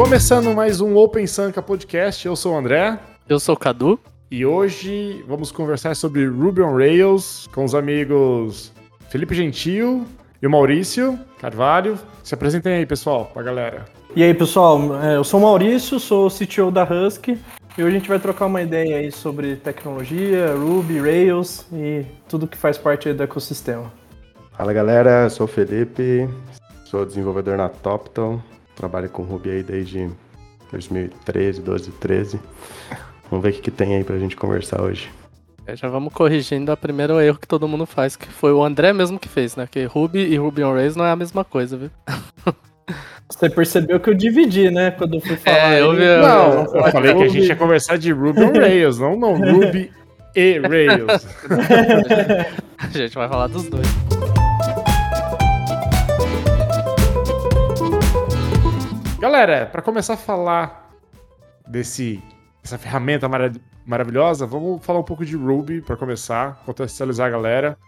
Começando mais um Open Sanka Podcast, eu sou o André. Eu sou o Cadu. E hoje vamos conversar sobre Ruby on Rails com os amigos Felipe Gentil e o Maurício Carvalho. Se apresentem aí, pessoal, pra galera. E aí, pessoal, é, eu sou o Maurício, sou o CTO da Husky. E hoje a gente vai trocar uma ideia aí sobre tecnologia, Ruby, Rails e tudo que faz parte do ecossistema. Fala galera, eu sou o Felipe, sou desenvolvedor na Topton, trabalho com Ruby aí desde 2013, 12, 13. Vamos ver o que, que tem aí pra gente conversar hoje. É, já vamos corrigindo o primeiro erro que todo mundo faz, que foi o André mesmo que fez, né? Que Ruby e Ruby on Rails não é a mesma coisa, viu? Você percebeu que eu dividi, né? Quando eu fui falar. É, eu vi. Não, eu falei que a gente ia conversar de Ruby on Rails, não, não Ruby e Rails. a gente vai falar dos dois. Galera, para começar a falar desse essa ferramenta marav maravilhosa, vamos falar um pouco de Ruby para começar, contextualizar a galera.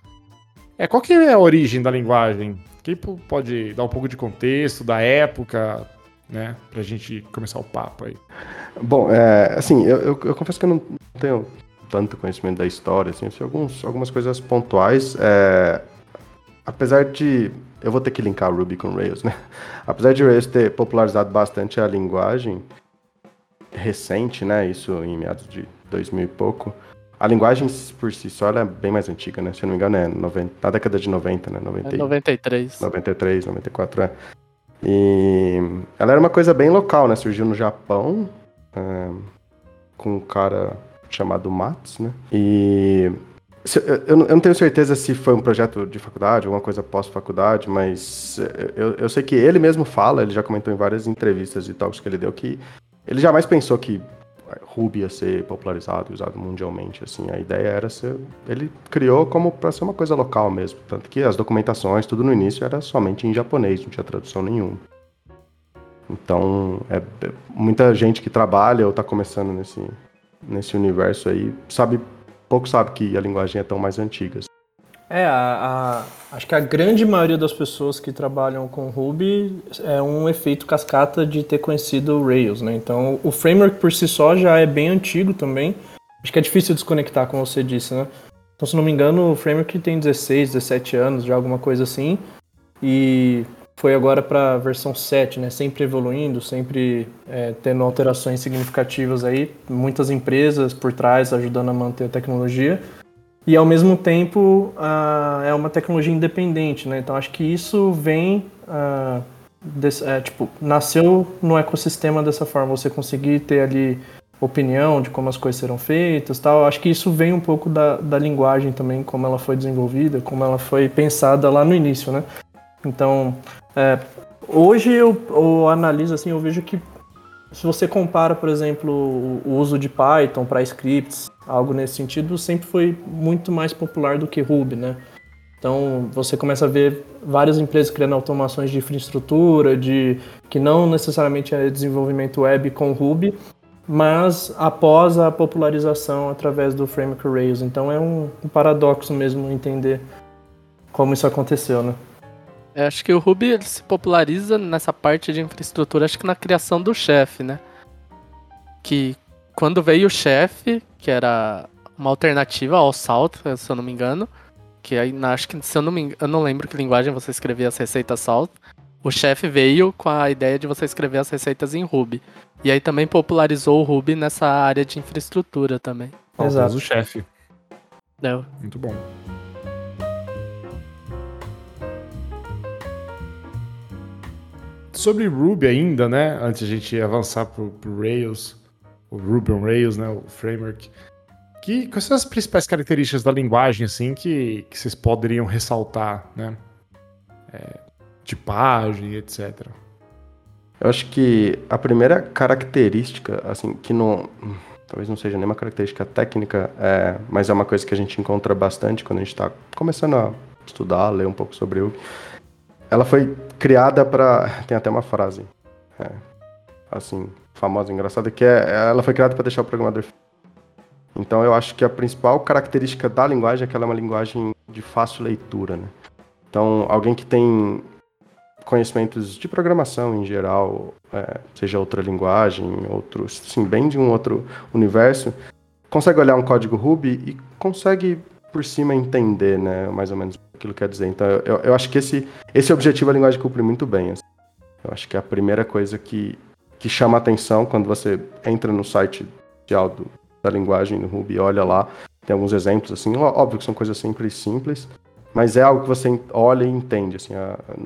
É, qual que é a origem da linguagem? Quem pode dar um pouco de contexto, da época, né? Pra gente começar o papo aí. Bom, é, assim, eu, eu, eu, confesso que eu não tenho tanto conhecimento da história, assim alguns, algumas coisas pontuais. É, apesar de. Eu vou ter que linkar Ruby com Rails, né? Apesar de Rails ter popularizado bastante a linguagem recente, né? Isso em meados de 2000 e pouco. A linguagem por si só é bem mais antiga, né? Se eu não me engano, é 90, na década de 90, né? 90, é 93. 93, 94, é. E ela era uma coisa bem local, né? Surgiu no Japão, é, com um cara chamado Mats, né? E eu, não tenho certeza se foi um projeto de faculdade, alguma coisa pós-faculdade, mas eu, eu sei que ele mesmo fala, ele já comentou em várias entrevistas e talks que ele deu, que ele jamais pensou que Ruby ia ser popularizado e usado mundialmente. Assim, a ideia era ser. Ele criou como para ser uma coisa local mesmo. Tanto que as documentações, tudo no início era somente em japonês, não tinha tradução nenhuma. Então, é, é muita gente que trabalha ou está começando nesse, nesse universo aí sabe pouco sabe que a linguagem é tão mais antiga. É, a, a, acho que a grande maioria das pessoas que trabalham com Ruby é um efeito cascata de ter conhecido o Rails, né? Então, o framework por si só já é bem antigo também. Acho que é difícil desconectar, como você disse, né? Então, se não me engano, o framework tem 16, 17 anos, já alguma coisa assim. E foi agora para a versão 7, né? Sempre evoluindo, sempre é, tendo alterações significativas aí. Muitas empresas por trás ajudando a manter a tecnologia e ao mesmo tempo é uma tecnologia independente, né? Então acho que isso vem, desse, é, tipo, nasceu no ecossistema dessa forma, você conseguir ter ali opinião de como as coisas serão feitas, tal. Acho que isso vem um pouco da, da linguagem também, como ela foi desenvolvida, como ela foi pensada lá no início, né? Então, é, hoje eu, eu analiso assim, eu vejo que se você compara, por exemplo, o uso de Python para scripts, algo nesse sentido, sempre foi muito mais popular do que Ruby, né? Então você começa a ver várias empresas criando automações de infraestrutura, de que não necessariamente é desenvolvimento web com Ruby, mas após a popularização através do framework Rails. Então é um, um paradoxo mesmo entender como isso aconteceu, né? Eu acho que o Ruby se populariza nessa parte de infraestrutura, acho que na criação do chefe, né? Que quando veio o chefe, que era uma alternativa ao Salt, se eu não me engano, que aí acho que se eu não me engano, eu não lembro que linguagem você escrevia as receitas Salt. O chefe veio com a ideia de você escrever as receitas em Ruby. E aí também popularizou o Ruby nessa área de infraestrutura também. Exato. o chefe. É. Muito bom. Sobre Ruby ainda, né? Antes a gente avançar pro, pro Rails, o Ruby on Rails, né? O framework. Que, quais são as principais características da linguagem, assim, que, que vocês poderiam ressaltar, né? É, tipagem, etc. Eu acho que a primeira característica, assim, que não... Talvez não seja nenhuma característica técnica, é, mas é uma coisa que a gente encontra bastante quando a gente está começando a estudar, ler um pouco sobre o ela foi criada para. Tem até uma frase. É, assim, famosa, engraçada, que é. Ela foi criada para deixar o programador. Então eu acho que a principal característica da linguagem é que ela é uma linguagem de fácil leitura, né? Então, alguém que tem conhecimentos de programação em geral, é, seja outra linguagem, outro, sim, bem de um outro universo, consegue olhar um código Ruby e consegue por cima entender, né, mais ou menos aquilo que quer dizer. Então, eu, eu acho que esse, esse objetivo a linguagem cumpre muito bem. Assim. Eu acho que é a primeira coisa que, que chama atenção quando você entra no site oficial da linguagem no Ruby olha lá, tem alguns exemplos, assim, óbvio que são coisas sempre simples, mas é algo que você olha e entende, assim,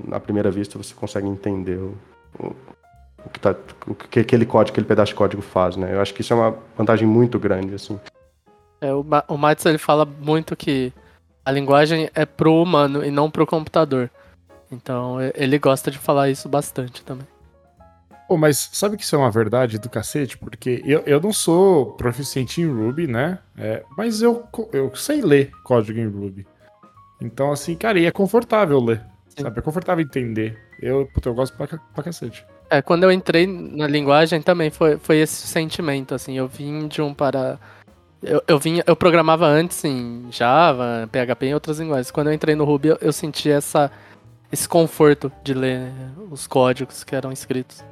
na primeira vista você consegue entender o, o, o, que tá, o que aquele código, aquele pedaço de código faz, né? Eu acho que isso é uma vantagem muito grande, assim. É, o, o Matos, ele fala muito que a linguagem é pro humano e não pro computador. Então ele gosta de falar isso bastante também. Pô, mas sabe que isso é uma verdade do cacete? Porque eu, eu não sou proficiente em Ruby, né? É, mas eu, eu sei ler código em Ruby. Então, assim, cara, e é confortável ler. Sim. Sabe? É confortável entender. Eu, puta, eu gosto pra, pra cacete. É, quando eu entrei na linguagem também foi, foi esse sentimento, assim. Eu vim de um para. Eu, eu, vinha, eu programava antes em Java, PHP e outras linguagens. Quando eu entrei no Ruby, eu, eu senti essa, esse conforto de ler os códigos que eram escritos.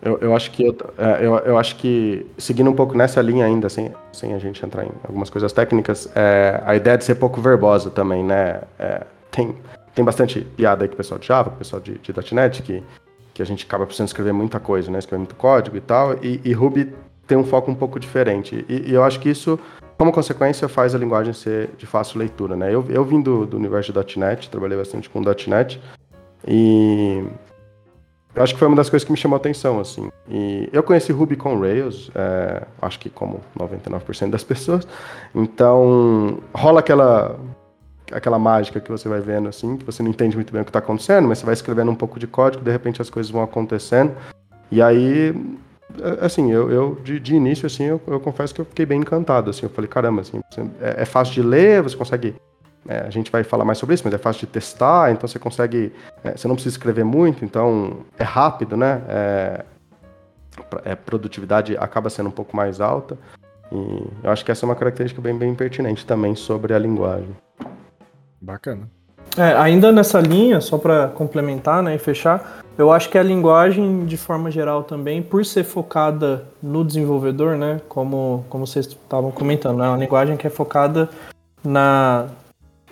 Eu, eu acho que eu, é, eu, eu, acho que seguindo um pouco nessa linha ainda, sem, sem a gente entrar em algumas coisas técnicas, é, a ideia de ser pouco verbosa também, né? É, tem, tem bastante piada aí com o pessoal de Java, com o pessoal de, de .NET, que, que a gente acaba precisando escrever muita coisa, né? Escrever muito código e tal, e, e Ruby tem um foco um pouco diferente. E, e, eu acho que isso, como consequência, faz a linguagem ser de fácil leitura, né? Eu, eu vim do, do universo de .NET, trabalhei bastante com .NET, e acho que foi uma das coisas que me chamou a atenção, assim. E eu conheci Ruby com Rails, é, acho que como 99% das pessoas. Então, rola aquela aquela mágica que você vai vendo, assim, que você não entende muito bem o que está acontecendo, mas você vai escrevendo um pouco de código, de repente as coisas vão acontecendo. E aí, assim, eu, eu de, de início, assim, eu, eu, confesso que eu fiquei bem encantado, assim. Eu falei, caramba, assim, é, é fácil de ler, você consegue é, a gente vai falar mais sobre isso, mas é fácil de testar, então você consegue. É, você não precisa escrever muito, então é rápido, né? É, é, produtividade acaba sendo um pouco mais alta. E eu acho que essa é uma característica bem, bem pertinente também sobre a linguagem. Bacana. É, ainda nessa linha, só para complementar né, e fechar, eu acho que a linguagem, de forma geral também, por ser focada no desenvolvedor, né, como, como vocês estavam comentando, é né, uma linguagem que é focada na,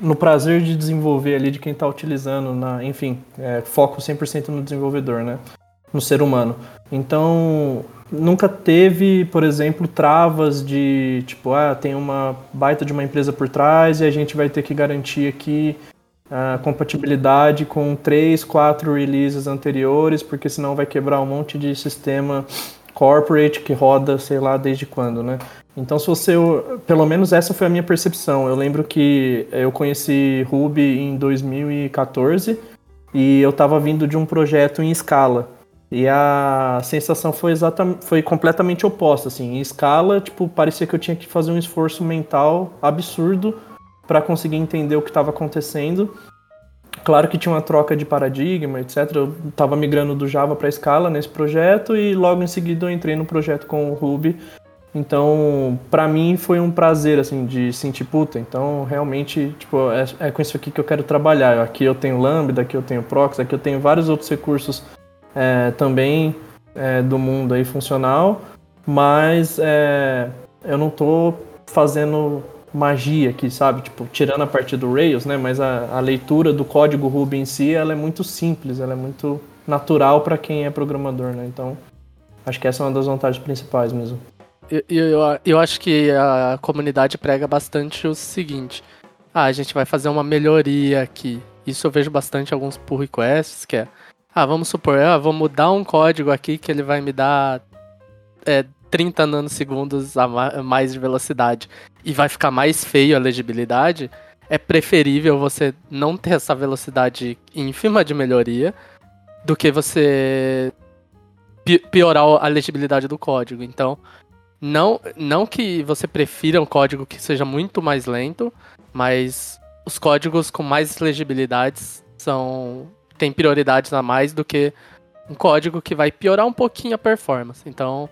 no prazer de desenvolver ali de quem está utilizando, na, enfim, é, foco 100% no desenvolvedor, né? No ser humano. Então, nunca teve, por exemplo, travas de tipo, ah, tem uma baita de uma empresa por trás e a gente vai ter que garantir aqui a compatibilidade com três, quatro releases anteriores, porque senão vai quebrar um monte de sistema corporate que roda, sei lá, desde quando, né? Então, se você. Pelo menos essa foi a minha percepção. Eu lembro que eu conheci Ruby em 2014 e eu estava vindo de um projeto em escala. E a sensação foi exatamente, foi completamente oposta, assim. Em escala, tipo, parecia que eu tinha que fazer um esforço mental absurdo para conseguir entender o que estava acontecendo. Claro que tinha uma troca de paradigma, etc. Eu estava migrando do Java para Scala nesse projeto e logo em seguida eu entrei no projeto com o Ruby então, para mim foi um prazer, assim, de sentir, puta, então realmente, tipo, é, é, com isso aqui que eu quero trabalhar. Aqui eu tenho Lambda, aqui eu tenho Prox, aqui eu tenho vários outros recursos é, também é, do mundo aí funcional, mas é, eu não tô fazendo magia aqui, sabe? Tipo, tirando a parte do Rails, né? Mas a, a leitura do código Ruby em si, ela é muito simples, ela é muito natural para quem é programador, né? Então, acho que essa é uma das vantagens principais mesmo eu, eu, eu acho que a comunidade prega bastante o seguinte. Ah, a gente vai fazer uma melhoria aqui. Isso eu vejo bastante alguns pull requests, que é... Ah, vamos supor, ah, vou mudar um código aqui que ele vai me dar é, 30 nanosegundos a mais de velocidade e vai ficar mais feio a legibilidade, é preferível você não ter essa velocidade ínfima de melhoria do que você piorar a legibilidade do código. Então, não, não que você prefira um código que seja muito mais lento, mas os códigos com mais legibilidades são têm prioridades a mais do que um código que vai piorar um pouquinho a performance. Então,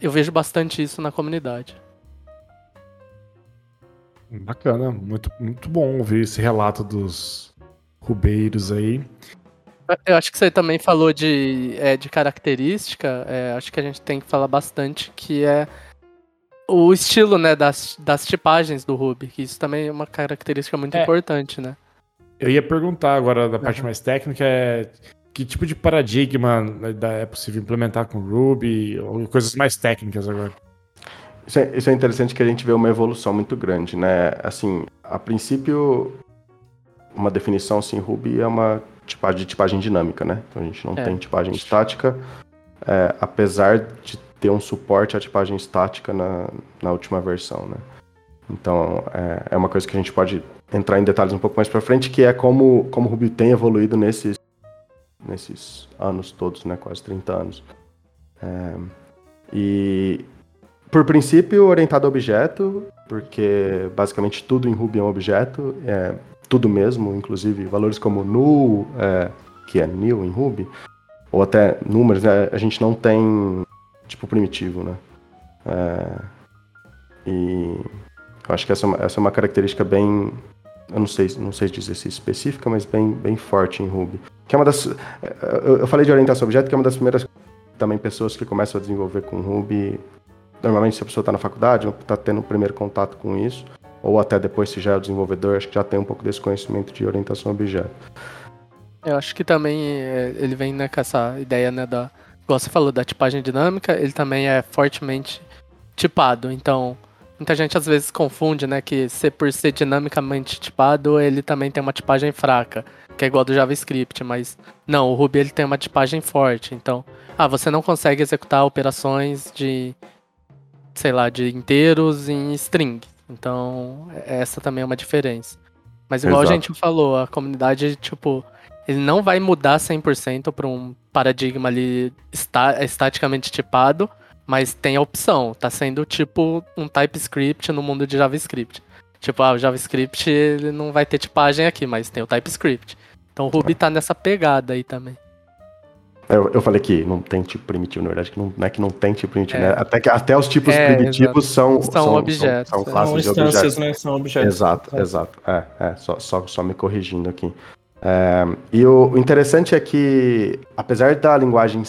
eu vejo bastante isso na comunidade. Bacana, muito, muito bom ouvir esse relato dos rubeiros aí. Eu acho que você também falou de, é, de característica, é, acho que a gente tem que falar bastante que é o estilo, né, das, das tipagens do Ruby, que isso também é uma característica muito É. importante, né? Eu ia perguntar agora da parte mais técnica é que tipo de paradigma né, é possível implementar com Ruby ou coisas mais técnicas agora. Isso é, isso é interessante que a gente vê uma evolução muito grande, né? Assim, a princípio, uma definição assim, Ruby é uma tipagem de tipagem dinâmica, né? Então a gente não É. tem tipagem estática, é, apesar de ter um suporte à tipagem estática na, na última versão, né? Então é, é uma coisa que a gente pode entrar em detalhes um pouco mais pra frente, que é como, como o Ruby tem evoluído nesses, nesses anos todos, né? Quase 30 anos. É, e por princípio, orientado a objeto, porque basicamente tudo em Ruby é um objeto, é tudo mesmo, inclusive valores como null, é, que é nil em Ruby, ou até números, né, a gente não tem tipo primitivo, né? É, e eu acho que essa, é essa é uma característica bem, eu não sei, não sei dizer se específica, mas bem, bem forte em Ruby. Que é uma das, eu, eu falei de orientação a objeto, que é uma das primeiras também pessoas que começam a desenvolver com Ruby Normalmente, se a pessoa está na faculdade, está tendo o primeiro contato com isso, ou até depois, se já é o desenvolvedor, acho que já tem um pouco desse conhecimento de orientação objeto. Eu acho que também é, ele vem né, com essa ideia, né, da. Igual você falou, da tipagem dinâmica, ele também é fortemente tipado. Então, muita gente às vezes confunde, né, que ser por ser dinamicamente tipado, ele também tem uma tipagem fraca, que é igual do JavaScript, mas não, o Ruby ele tem uma tipagem forte. Então, ah, você não consegue executar operações de, sei lá, de inteiros em string. Então, essa também é uma diferença. Mas igual Exato. a gente falou, a comunidade, tipo, ele não vai mudar 100% para um paradigma ali esta- estaticamente tipado, mas tem a opção. Tá sendo tipo um TypeScript no mundo de JavaScript. Tipo, ah, o JavaScript ele não vai ter tipagem aqui, mas tem o TypeScript. Então o Ruby tá nessa pegada aí também. Eu, eu falei que não tem tipo primitivo, na verdade, que não, não é que não tem tipo primitivo, É. né? Até, que, até os tipos É, primitivos são, São objetos, São, é. são São classes de instâncias, objetos. né? São objetos. Exato, exato. É, é só, só, só me corrigindo aqui. É, e o, o interessante é que, apesar da linguagem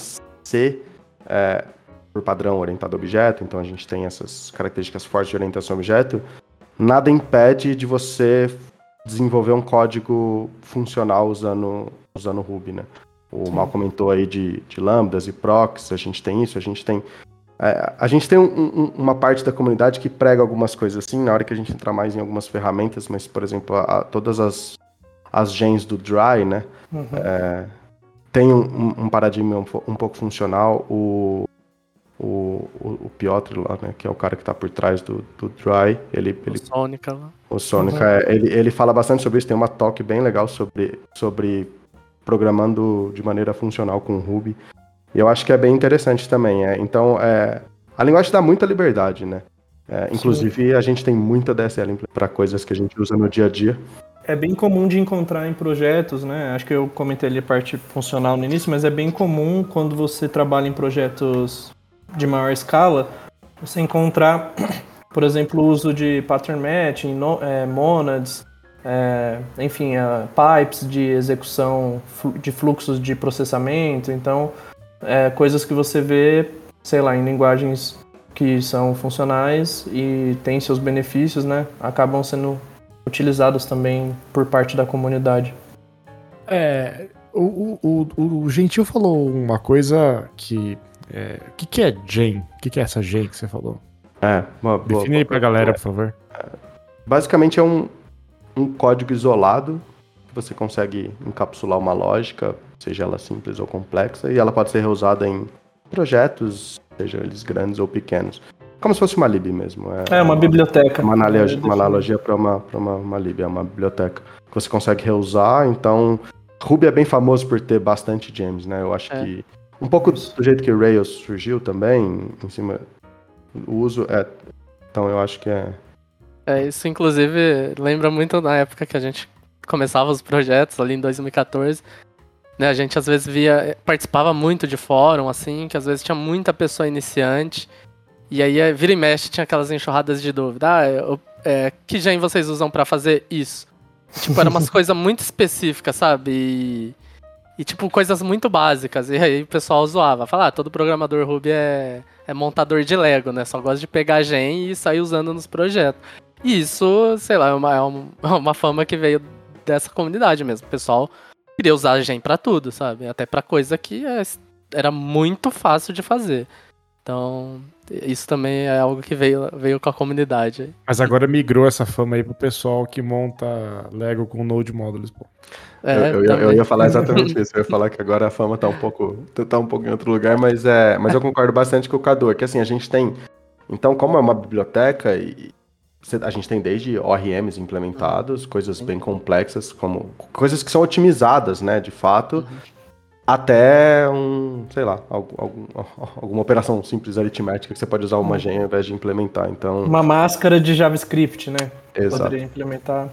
C, é, por padrão orientado a objeto, então a gente tem essas características fortes de orientação a objeto, nada impede de você desenvolver um código funcional usando, usando Ruby, né? O Mal comentou aí de, de lambdas e procs, a gente tem isso, a gente tem é, a gente tem um- um- uma parte da comunidade que prega algumas coisas assim, na hora que a gente entrar mais em algumas ferramentas, mas, por exemplo, a- a- todas as, as gens do Dry, né? Uhum. é, tem um, um- paradigma um, um pouco funcional. O, o, o, o Piotr lá, né? Que é o cara que está por trás do, do Dry, ele, ele O Sônica lá. o Sonic, é, ele, ele fala bastante sobre isso, tem uma talk bem legal sobre, sobre programando de maneira funcional com Ruby. E eu acho que é bem interessante também. É, então, é, a linguagem dá muita liberdade, né? É, inclusive, a gente tem muita DSL para coisas que a gente usa no dia a dia. É bem comum de encontrar em projetos, né? Acho que eu comentei ali a parte funcional no início, mas é bem comum quando você trabalha em projetos de maior escala, você encontrar, por exemplo, o uso de pattern matching, no- é, monads, é, enfim, a pipes de execução de fluxos de processamento. Então, é, coisas que você vê, sei lá, em linguagens que são funcionais e têm seus benefícios, né? Acabam sendo utilizados também por parte da comunidade. É, o, o, o, o Gentil falou uma coisa que. É, O que, que é Gen? O que, que é essa Gen que você falou? É, uma boa- Define aí pra galera, por favor. Basicamente é um, um código isolado que você consegue encapsular uma lógica, seja ela simples ou complexa, e ela pode ser reusada em projetos, seja eles grandes ou pequenos. Como se fosse uma lib mesmo. É uma biblioteca. É uma analogia, É, uma analogia para uma, pra uma, uma lib, é uma biblioteca que você consegue reusar. Então, Ruby é bem famoso por ter bastante gems, né? Eu acho É. que um pouco do jeito que o Rails surgiu também, em cima o uso é. Então, eu acho que é. É, isso inclusive lembra muito na época que a gente começava os projetos ali em 2014. Né, a gente às vezes via, participava muito de fórum, assim, que às vezes tinha muita pessoa iniciante. E aí é, vira e mexe tinha aquelas enxurradas de dúvida. Ah, eu- é, que gen vocês usam pra fazer isso? Tipo, eram umas coisas muito específicas, sabe? E, E, tipo, coisas muito básicas. E aí o pessoal zoava. Falar, ah, todo programador Ruby é, é montador de Lego, né? Só gosta de pegar gen e sair usando nos projetos. E isso, sei lá, é uma, é uma fama que veio dessa comunidade mesmo. O pessoal queria usar gen pra tudo, sabe? Até pra coisa que é, era muito fácil de fazer. Então, isso também é algo que veio, veio com a comunidade. Mas agora migrou essa fama aí pro pessoal que monta Lego com Node Modules, pô. É, eu, eu, ia, eu, ia, falar exatamente isso. Eu ia falar que agora a fama tá um pouco, tá um pouco em outro lugar, mas, é, mas eu concordo bastante com o Cadu. É que assim, a gente tem. Então, como é uma biblioteca, e a gente tem desde ORMs implementados, coisas bem complexas, como coisas que são otimizadas, né, de fato. Uhum até um, sei lá, algum, alguma operação simples aritmética que você pode usar uma uhum. gen ao invés de implementar. Então, uma máscara de JavaScript, né? Exato. Poderia implementar.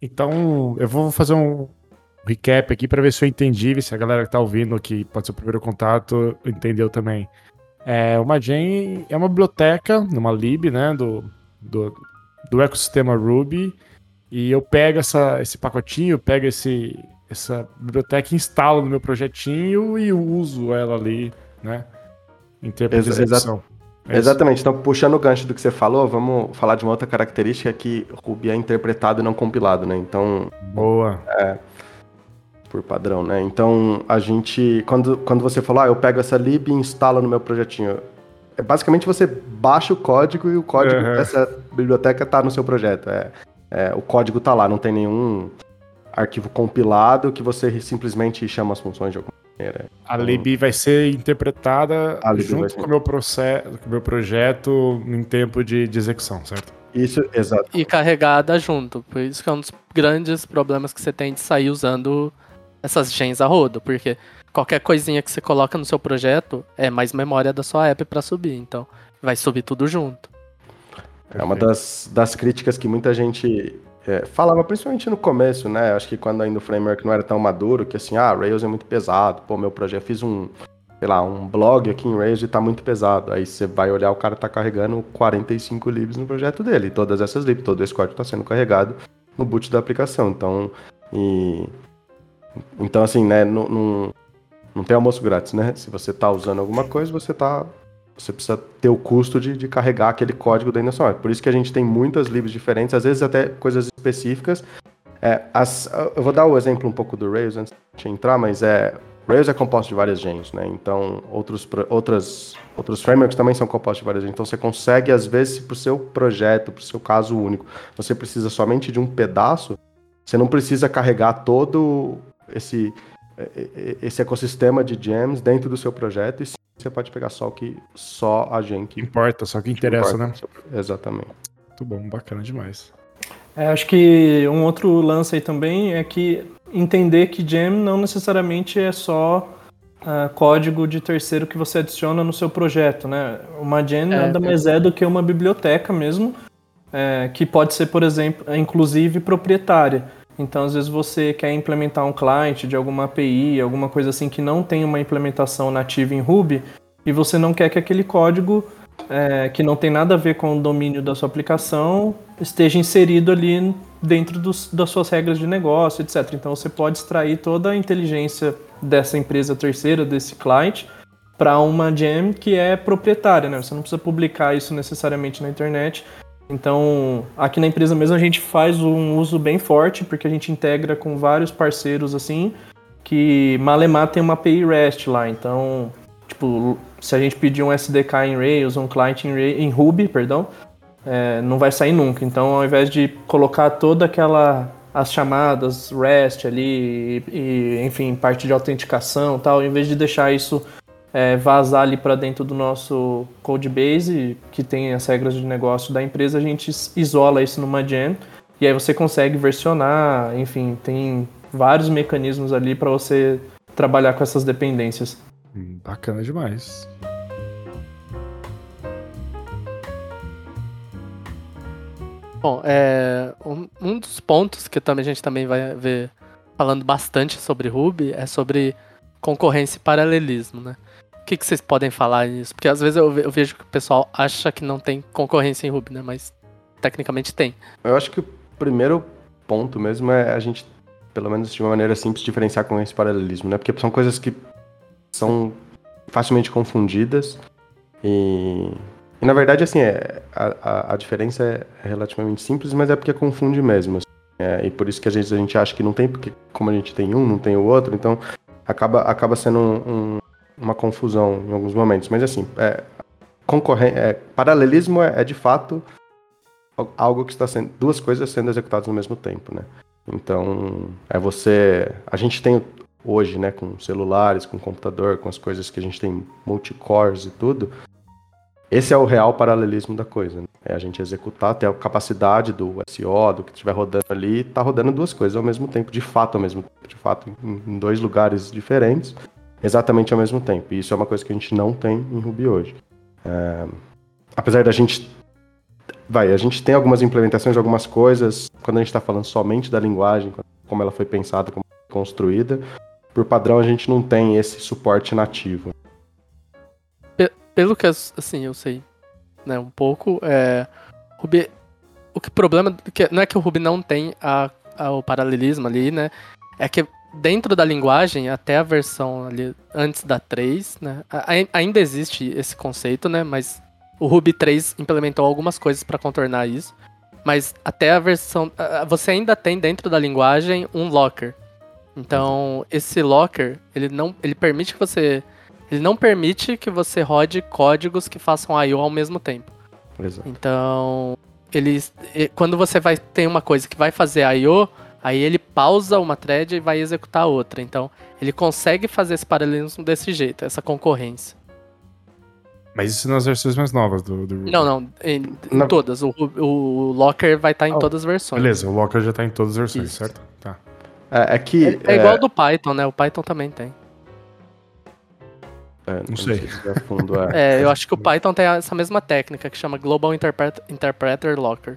Então, eu vou fazer um recap aqui para ver se eu entendi, se a galera que tá ouvindo, que pode ser o primeiro contato, entendeu também. É, uma gen é uma biblioteca, uma lib, né, do, do, do ecossistema Ruby, e eu pego essa, esse pacotinho, pego esse essa biblioteca, instalo no meu projetinho e uso ela ali, né? Em termos de execução. É Exatamente. Então, puxando o gancho do que você falou, vamos falar de uma outra característica que Ruby é interpretado e não compilado, né? Então. Boa. É, por padrão, né? Então, a gente. Quando, quando você falou, ah, eu pego essa lib e instalo no meu projetinho. É, basicamente, você baixa o código e o código uhum. dessa biblioteca está no seu projeto. É, é, o código está lá, não tem nenhum arquivo compilado que você simplesmente chama as funções de alguma maneira. A então, lib vai ser interpretada junto com o meu, processo, com o meu projeto em tempo de, de execução, certo? Isso, exato. E carregada junto. Por isso que é um dos grandes problemas que você tem de sair usando essas gens a rodo, porque qualquer coisinha que você coloca no seu projeto é mais memória da sua app para subir, então vai subir tudo junto. É uma das, das críticas que muita gente é, falava principalmente no começo, né? Acho que quando ainda o framework não era tão maduro, que assim, ah, Rails é muito pesado. Pô, meu projeto, fiz um, sei lá, um blog aqui em Rails e tá muito pesado. Aí você vai olhar, o cara tá carregando 45 libs no projeto dele. E todas essas libs, todo esse código tá sendo carregado no boot da aplicação. Então, e... Então, assim, né, não, não, não tem almoço grátis, né? Se você tá usando alguma coisa, você tá você precisa ter o custo de, de carregar aquele código dentro da sua Por isso que a gente tem muitas libs diferentes, às vezes até coisas específicas. É, as, eu vou dar o exemplo um pouco do Rails antes de entrar, mas é Rails é composto de várias gens, né? Então, outros, outras, outros frameworks também são compostos de várias gens. Então, você consegue, às vezes, para o seu projeto, para o seu caso único, você precisa somente de um pedaço, você não precisa carregar todo esse, esse ecossistema de gems dentro do seu projeto, e você pode pegar só o que só a gente importa, só o que interessa, importa. né? Exatamente. Muito bom, bacana demais. É, acho que um outro lance aí também é que entender que gem não necessariamente é só uh, código de terceiro que você adiciona no seu projeto, né? Uma gem é, nada é. mais é do que uma biblioteca mesmo, é, que pode ser, por exemplo, inclusive proprietária. Então, às vezes você quer implementar um client de alguma API, alguma coisa assim que não tem uma implementação nativa em Ruby, e você não quer que aquele código é, que não tem nada a ver com o domínio da sua aplicação esteja inserido ali dentro dos, das suas regras de negócio, etc. Então você pode extrair toda a inteligência dessa empresa terceira, desse client, para uma gem que é proprietária, né? Você não precisa publicar isso necessariamente na internet. Então, aqui na empresa mesmo a gente faz um uso bem forte, porque a gente integra com vários parceiros assim, que Malemar tem uma API REST lá. Então, tipo, se a gente pedir um SDK em Rails, um client em, em Ruby, perdão, é, não vai sair nunca. Então, ao invés de colocar toda aquela as chamadas REST ali e, e enfim, parte de autenticação, tal, em vez de deixar isso é, vazar ali para dentro do nosso codebase, que tem as regras de negócio da empresa, a gente isola isso numa gem e aí você consegue versionar, enfim, tem vários mecanismos ali para você trabalhar com essas dependências. Hum, bacana demais. Bom, é, um, um, dos pontos que também a gente também vai ver falando bastante sobre Ruby é sobre concorrência e paralelismo, né? Que, que vocês podem falar nisso? Porque às vezes eu, eu vejo que o pessoal acha que não tem concorrência em Ruby, né? Mas tecnicamente tem. Eu acho que o primeiro ponto mesmo é a gente pelo menos de uma maneira simples, diferenciar com esse paralelismo, né? Porque são coisas que são facilmente confundidas e, e na verdade, assim, é, a, a, a, diferença é relativamente simples, mas é porque confunde mesmo. Assim, é, e por isso que às vezes a gente acha que não tem, porque como a gente tem um, não tem o outro, então acaba, acaba sendo um, um, uma confusão em alguns momentos. Mas assim, é, é, paralelismo é, é, de fato algo que está sendo. duas coisas sendo executadas ao mesmo tempo, né? Então, é você. A gente tem hoje, né, com celulares, com computador, com as coisas que a gente tem multicores e tudo, esse é o real paralelismo da coisa. Né? É a gente executar, ter a capacidade do SO, do que estiver rodando ali, tá rodando duas coisas ao mesmo tempo, de fato ao mesmo tempo, de fato em, dois lugares diferentes, exatamente ao mesmo tempo. E isso é uma coisa que a gente não tem em Ruby hoje. É... Apesar da gente vai, a gente tem algumas implementações, algumas coisas, quando a gente está falando somente da linguagem, como ela foi pensada, como construída, por padrão a gente não tem esse suporte nativo. Pelo que assim, eu sei, né, um pouco, é, Ruby, o que problema que não é que o Ruby não tem a, a, o paralelismo ali, né? É que dentro da linguagem, até a versão ali antes da 3, né, ainda existe esse conceito, né, mas o Ruby 3 implementou algumas coisas para contornar isso. Mas até a versão. Você ainda tem dentro da linguagem um locker. Então, esse locker, ele não. Ele permite que você. Ele não permite que você rode códigos que façam I.O. ao mesmo tempo. Exato. Então, ele, quando você vai ter uma coisa que vai fazer I.O., aí ele pausa uma thread e vai executar outra. Então, ele consegue fazer esse paralelismo desse jeito, essa concorrência. Mas isso nas versões mais novas do, do Ruby. Não, não. Em, em todas. O, o Locker vai estar tá em oh, todas as versões. Beleza, o Locker já está em todas as versões, isso. certo? Tá. É, é que. É, é, igual do Python, né? O Python também tem. É, não, não, sei. sei se fundo, é. é, eu acho que o Python tem essa mesma técnica que chama Global Interpret Interpreter Locker.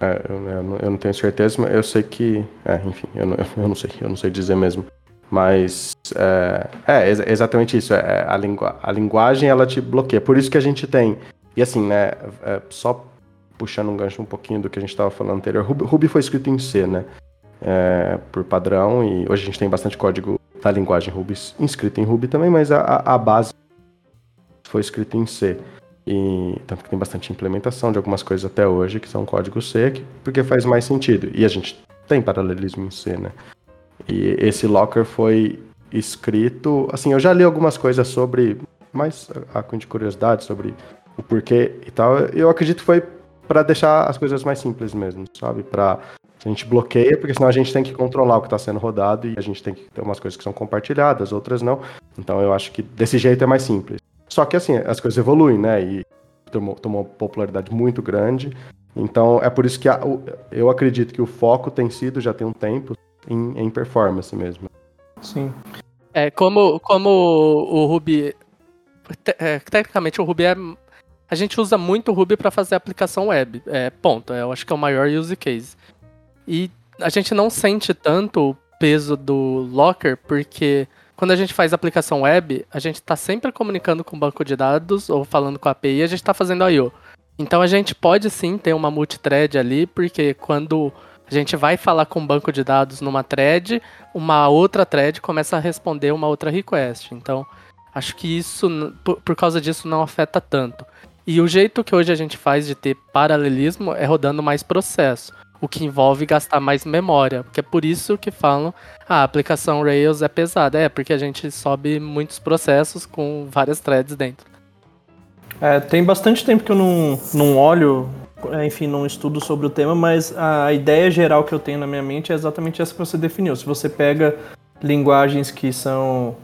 É, eu, não, eu, não, tenho certeza, mas eu sei que. É, enfim, eu não, eu não sei, eu não sei dizer mesmo. Mas é, é exatamente isso. É, a, lingu a linguagem ela te bloqueia. Por isso que a gente tem. E assim, né? É, só puxando um gancho um pouquinho do que a gente estava falando anterior. Ruby, Ruby, foi escrito em C, né? É, por padrão. E hoje a gente tem bastante código da linguagem Ruby inscrito em Ruby também, mas a, a base foi escrita em C. E tanto que tem bastante implementação de algumas coisas até hoje que são código C, porque faz mais sentido. E a gente tem paralelismo em C, né? E esse locker foi escrito. Assim, eu já li algumas coisas sobre. Mais a de curiosidade sobre o porquê e tal. Eu acredito que foi para deixar as coisas mais simples mesmo, sabe? Para a gente bloqueia, porque senão a gente tem que controlar o que está sendo rodado e a gente tem que ter umas coisas que são compartilhadas, outras não. Então eu acho que desse jeito é mais simples. Só que assim, as coisas evoluem, né? E tomou, tomou uma popularidade muito grande. Então é por isso que a, eu acredito que o foco tem sido, já tem um tempo, em, em performance mesmo. Sim. É, como, como o Ruby. Te, é, tecnicamente, o Ruby é. A gente usa muito o Ruby para fazer aplicação web. É, ponto. É, eu acho que é o maior use case. E a gente não sente tanto o peso do Locker, porque quando a gente faz aplicação web, a gente está sempre comunicando com o banco de dados ou falando com a API, a gente está fazendo I.O. Então a gente pode sim ter uma multithread ali, porque quando a gente vai falar com um banco de dados numa thread, uma outra thread começa a responder uma outra request. Então, acho que isso, por causa disso, não afeta tanto. E o jeito que hoje a gente faz de ter paralelismo é rodando mais processo, o que envolve gastar mais memória, porque é por isso que falam ah, a aplicação Rails é pesada. É, porque a gente sobe muitos processos com várias threads dentro. É, tem bastante tempo que eu não, não olho é, enfim, não estudo sobre o tema, mas a ideia geral que eu tenho na minha mente é exatamente essa que você definiu. Se você pega linguagens que são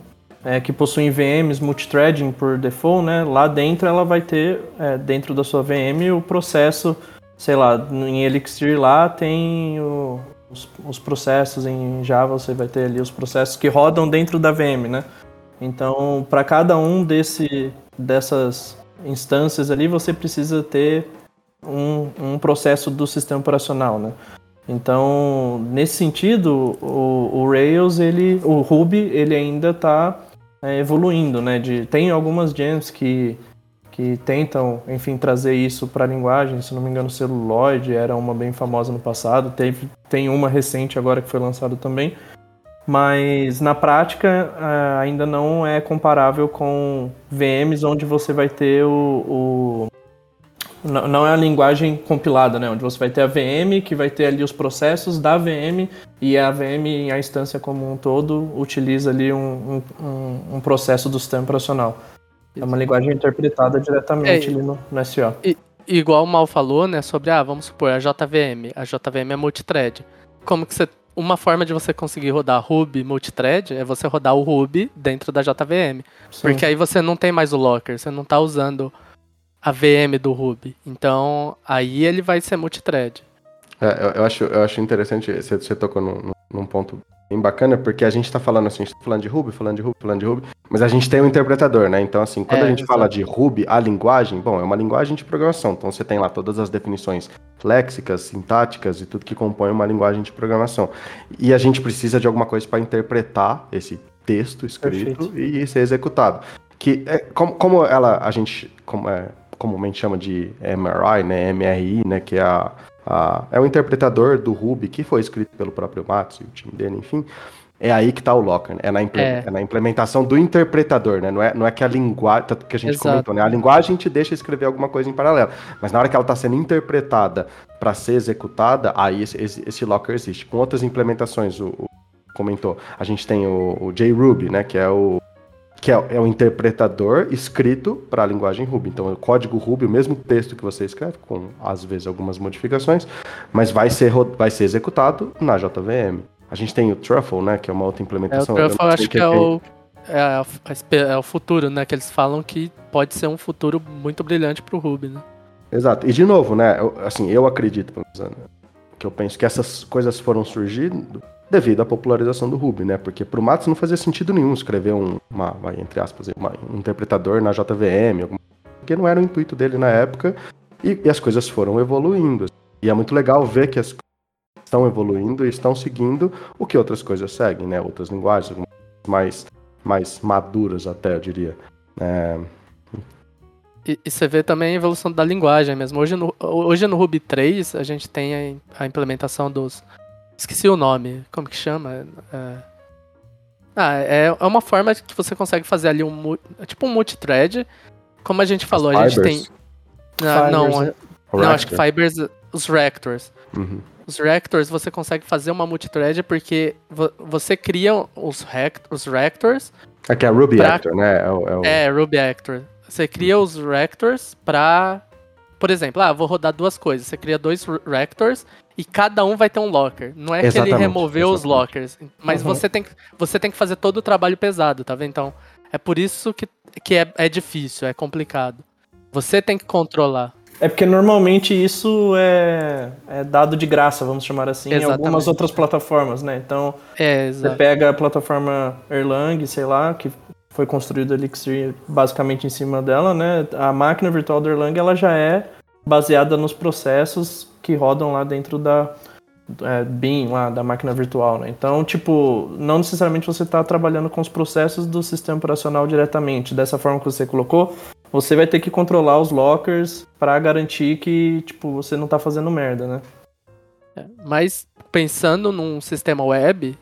é, que possuem VMs multithreading por default, né, lá dentro ela vai ter é, dentro da sua VM o processo, sei lá, em Elixir lá tem o, os, os, processos em Java você vai ter ali os processos que rodam dentro da VM, né? Então, para cada um desse dessas instâncias ali, você precisa ter um, um processo do sistema operacional, né? Então, nesse sentido, o, o Rails, ele, o Ruby, ele ainda está é, evoluindo, né? De, tem algumas gems que, que tentam, enfim, trazer isso para a linguagem. Se não me engano, Celluloid era uma bem famosa no passado. Teve, tem uma recente agora que foi lançada também. Mas na prática uh, ainda não é comparável com VMs onde você vai ter o, o não, não é a linguagem compilada, né? Onde você vai ter a VM, que vai ter ali os processos da VM, e a VM, a instância como um todo, utiliza ali um, um, um processo do sistema operacional. É uma linguagem interpretada diretamente é, ali no, no SO. E, igual o Mal falou, né, sobre, ah, vamos supor, a JVM. A JVM é multithread. Como que você... Uma forma de você conseguir rodar Ruby multithread é você rodar o Ruby dentro da JVM. Sim. Porque aí você não tem mais o locker, você não está usando a VM do Ruby. Então, aí ele vai ser multithread. É, eu, eu, acho, eu acho interessante, você, você tocou num, num ponto bem bacana, porque a gente está falando assim, a gente tá falando de Ruby, falando de Ruby, falando de Ruby, mas a gente tem um interpretador, né? Então, assim, quando é, a gente exatamente. fala de Ruby, a linguagem, bom, é uma linguagem de programação, então você tem lá todas as definições léxicas, sintáticas e tudo que compõe uma linguagem de programação. E a gente precisa de alguma coisa para interpretar esse texto escrito Perfeito. e ser executado. Que é, como, como ela, a gente como é, comumente chama de MRI, né? MRI, né? Que é a é o interpretador do Ruby, que foi escrito pelo próprio Matos e o time dele, enfim. É aí que está o Locker, né? é, na é. é, na implementação do interpretador, né? Não é, não é que a linguagem, que a gente Exato. comentou, né? A linguagem te deixa escrever alguma coisa em paralelo, mas na hora que ela está sendo interpretada para ser executada, aí esse, esse, esse, Locker existe. Com outras implementações, o, o comentou, a gente tem o, o JRuby, né? Que é o que é, é o interpretador escrito para a linguagem Ruby. Então, o código Ruby, o mesmo texto que você escreve, com às vezes algumas modificações, mas vai ser, vai ser executado na JVM. A gente tem o Truffle, né, que é uma outra implementação. É, o Truffle acho que, é, o, é, é, o futuro, né, que eles falam que pode ser um futuro muito brilhante para o Ruby, né? Exato. E de novo, né, eu, assim, eu acredito, que eu penso que essas coisas foram surgindo devido à popularização do Ruby, né? Porque para o Matos não fazia sentido nenhum escrever um, uma, entre aspas, uma, um interpretador na JVM, alguma, porque não era o intuito dele na época, e, e as coisas foram evoluindo. E é muito legal ver que as estão evoluindo e estão seguindo o que outras coisas seguem, né? Outras linguagens mais, mais maduras até, eu diria. É... E, e, você vê também a evolução da linguagem mesmo. Hoje no, hoje no Ruby 3 a gente tem a, a implementação dos Esqueci o nome. Como que chama? É... Ah, é, é uma forma que você consegue fazer ali um. Tipo um multithread. Como a gente falou, a gente tem. Ah, não, não, não, acho que Fibers. Os Rectors. Uhum. Os Rectors você consegue fazer uma multithread porque você cria os, rect os Rectors. Aqui é Ruby pra... Actor, né? É, o, é, o... é, Ruby Actor. Você cria os Rectors pra. Por exemplo, ah, vou rodar duas coisas. Você cria dois Rectors e cada um vai ter um locker. Não é exatamente, que ele removeu exatamente. os lockers, mas uhum. você, tem, você tem que fazer todo o trabalho pesado, tá vendo? Então, é por isso que, que é, é difícil, é complicado. Você tem que controlar. É porque normalmente isso é, é dado de graça, vamos chamar assim, Exatamente. em algumas outras plataformas, né? Então, é, você pega a plataforma Erlang, sei lá, que foi construído Elixir basicamente em cima dela, né? A máquina virtual do Erlang, ela já é baseada nos processos que rodam lá dentro da é, BIM, lá da máquina virtual, né? Então, tipo, não necessariamente você está trabalhando com os processos do sistema operacional diretamente. Dessa forma que você colocou, você vai ter que controlar os lockers para garantir que, tipo, você não está fazendo merda, né? É, mas pensando num sistema web,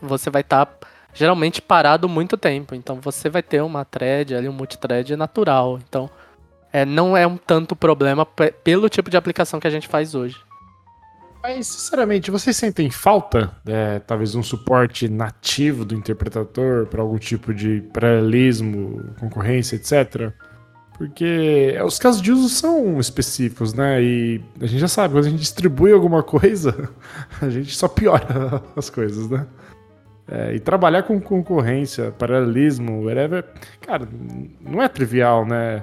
você vai estar tá geralmente parado muito tempo. Então você vai ter uma thread ali, um multithread natural. Então é, não é um tanto problema pelo tipo de aplicação que a gente faz hoje. Mas, sinceramente, vocês sentem falta, é, talvez, um suporte nativo do interpretador para algum tipo de paralelismo, concorrência, etc? Porque os casos de uso são específicos, né? E a gente já sabe, quando a gente distribui alguma coisa, a gente só piora as coisas, né? É, e trabalhar com concorrência, paralelismo, whatever, cara, não é trivial, né?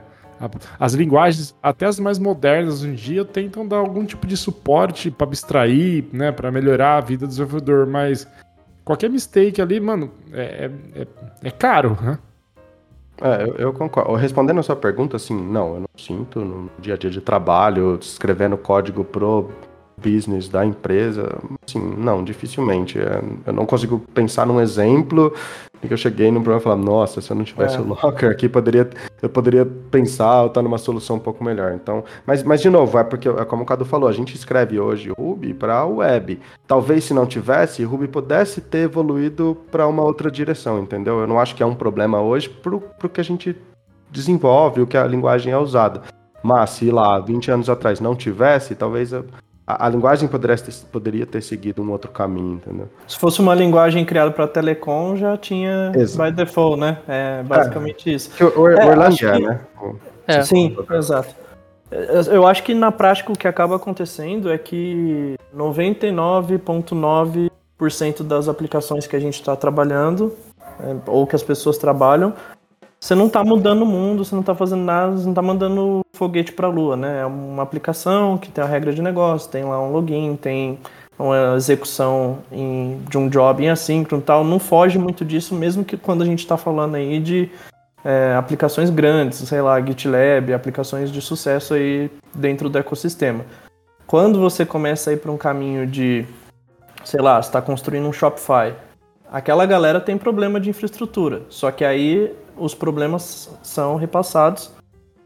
As linguagens, até as mais modernas hoje em dia, tentam dar algum tipo de suporte para abstrair, né, para melhorar a vida do desenvolvedor, mas qualquer mistake ali, mano, é, é, é caro, né? É, eu, eu, concordo. Respondendo a sua pergunta, assim, não, eu não sinto no dia a dia de trabalho, escrevendo código pro business da empresa, assim, não, dificilmente. É, eu não consigo pensar num exemplo que eu cheguei num problema e falava, nossa, se eu não tivesse É. o Locker aqui, poderia, eu poderia pensar ou estar numa solução um pouco melhor. Então, mas, mas de novo, é porque, é como o Cadu falou, a gente escreve hoje Ruby para web. Talvez se não tivesse, Ruby pudesse ter evoluído para uma outra direção, entendeu? Eu não acho que é um problema hoje pro, pro que a gente desenvolve, o que a linguagem é usada. Mas se lá 20 anos atrás não tivesse, talvez a, a, linguagem poderia ter, poderia ter seguido um outro caminho, entendeu? Se fosse uma linguagem criada para telecom, já tinha Exato. by default, né? É basicamente isso. Que o, o, É, o Erlang acho é, que- né? O- É. Sim, exato. Eu eu acho que na prática o que acaba acontecendo é que 99,9% das aplicações que a gente está trabalhando, é, ou que as pessoas trabalham, você não está mudando o mundo, você não está fazendo nada, você não está mandando foguete para a lua, né? É uma aplicação que tem a regra de negócio, tem lá um login, tem uma execução em- de um job em assíncrono e tal. Não foge muito disso, mesmo que quando a gente está falando aí de é, aplicações grandes, sei lá, GitLab, aplicações de sucesso aí dentro do ecossistema. Quando você começa a ir para um caminho de, sei lá, está construindo um Shopify, aquela galera tem problema de infraestrutura, só que aí os problemas são repassados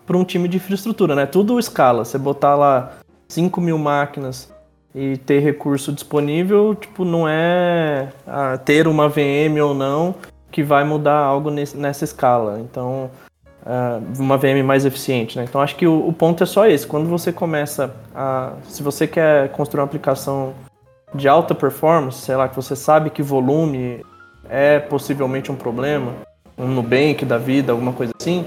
para um time de infraestrutura, né? Tudo escala, você botar lá 5 mil máquinas e ter recurso disponível, tipo, não é ah, ter uma VM ou não que vai mudar algo nesse- nessa escala. Então, ah, uma VM mais eficiente, né? Então, acho que o, o ponto é só esse. Quando você começa a... Se você quer construir uma aplicação de alta performance, sei lá, que você sabe que volume é possivelmente um problema, um Nubank da vida, alguma coisa assim,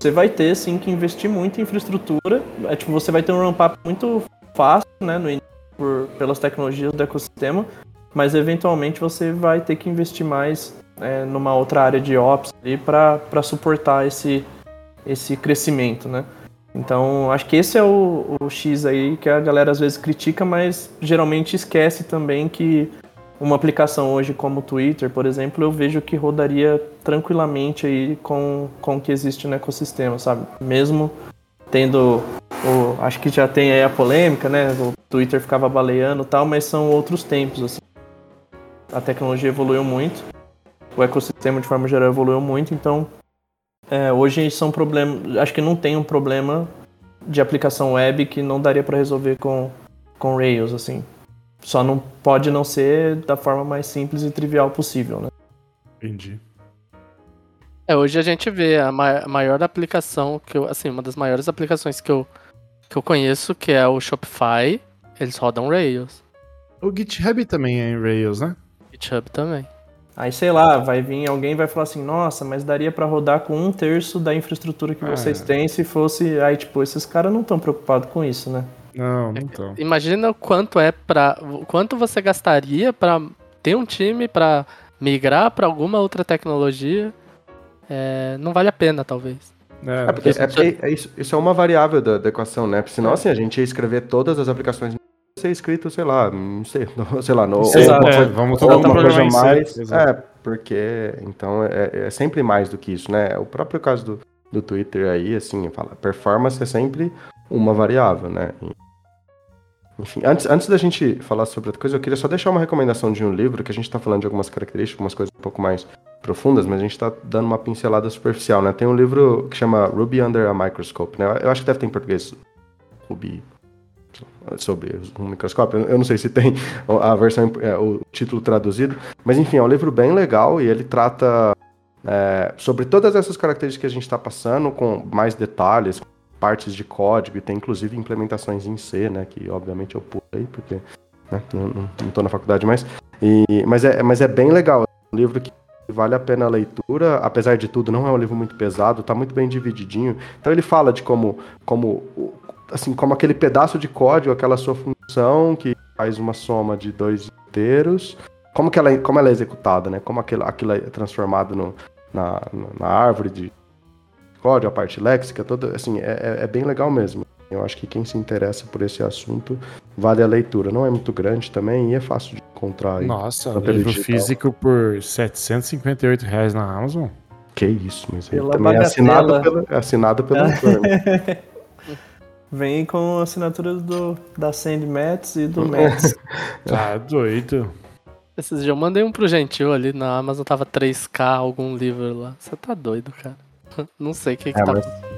você vai ter, sim, que investir muito em infraestrutura. É, tipo, você vai ter um ramp-up muito fácil, né, no início, por, pelas tecnologias do ecossistema, mas eventualmente você vai ter que investir mais é, numa outra área de ops para suportar esse, esse crescimento, né? Então, acho que esse é o, o X aí que a galera às vezes critica, mas geralmente esquece também que uma aplicação hoje como o Twitter, por exemplo, eu vejo que rodaria tranquilamente aí com, com o que existe no ecossistema, sabe? Mesmo tendo o, acho que já tem aí a polêmica, né? O Twitter ficava baleando e tal, mas são outros tempos, assim. A tecnologia evoluiu muito, o ecossistema de forma geral evoluiu muito, então é, hoje são problemas. Acho que não tem um problema de aplicação web que não daria para resolver com, com Rails, assim. Só não pode não ser da forma mais simples e trivial possível, né? Entendi. É, hoje a gente vê a ma- a maior aplicação que eu, assim, uma das maiores aplicações que eu, que eu conheço, que é o Shopify, eles rodam Rails. O GitHub também é em Rails, né? GitHub também. Aí, sei lá, vai vir alguém e vai falar assim, nossa, mas daria para rodar com um terço da infraestrutura que É. vocês têm se fosse. Aí, tipo, esses caras não estão preocupados com isso, né? Não, não tô. Imagina o quanto é para, quanto você gastaria para ter um time para migrar para alguma outra tecnologia. É, não vale a pena, talvez. É, É porque é porque é isso, isso é uma variável da, da equação, né? Porque senão, assim, a gente ia escrever todas as aplicações ser escrito, sei lá, não sei, no- sei lá, no, Exato. ou uma É, vamos ou mundo coisa mais. exato. É, porque então é, é sempre mais do que isso, né? O próprio caso do, do Twitter aí, assim, fala, performance é sempre uma variável, né? Enfim, antes, antes da gente falar sobre outra coisa, eu queria só deixar uma recomendação de um livro, que a gente tá falando de algumas características, algumas coisas um pouco mais profundas, mas a gente tá dando uma pincelada superficial, né? Tem um livro que chama Ruby Under a Microscope, né? Eu acho que deve ter em português Ruby sobre um microscópio. Eu não sei se tem a versão, é, o título traduzido, mas enfim, é um livro bem legal e ele trata é, sobre todas essas características que a gente está passando, com mais detalhes, partes de código, e tem inclusive implementações em C, né? Que obviamente eu pulei, porque né, não, tô na faculdade mais. E, mas, é, mas é bem legal. É um livro que vale a pena a leitura, apesar de tudo, não é um livro muito pesado, tá muito bem divididinho. Então ele fala de como, como o- assim, como aquele pedaço de código, aquela sua função que faz uma soma de dois inteiros, como que ela, é- como ela é executada, né? Como aquilo, aquilo é transformado no, na, na árvore de código, a parte léxica, toda, assim, é, é- é bem legal mesmo. Eu acho que quem se interessa por esse assunto vale a leitura. Não é muito grande também e é fácil de encontrar aí. Nossa, livro digital. físico por 758 reais na Amazon. Que isso, mas aí Pela também é assinado pelo, é assinado pelo né? Vem com assinatura do, da Sand Mats e do Mats. Tá doido. Esses dias eu mandei um pro Gentil ali na Amazon, tava 3K algum livro lá. Você tá doido, cara. Não sei o que, que É, tá. mas-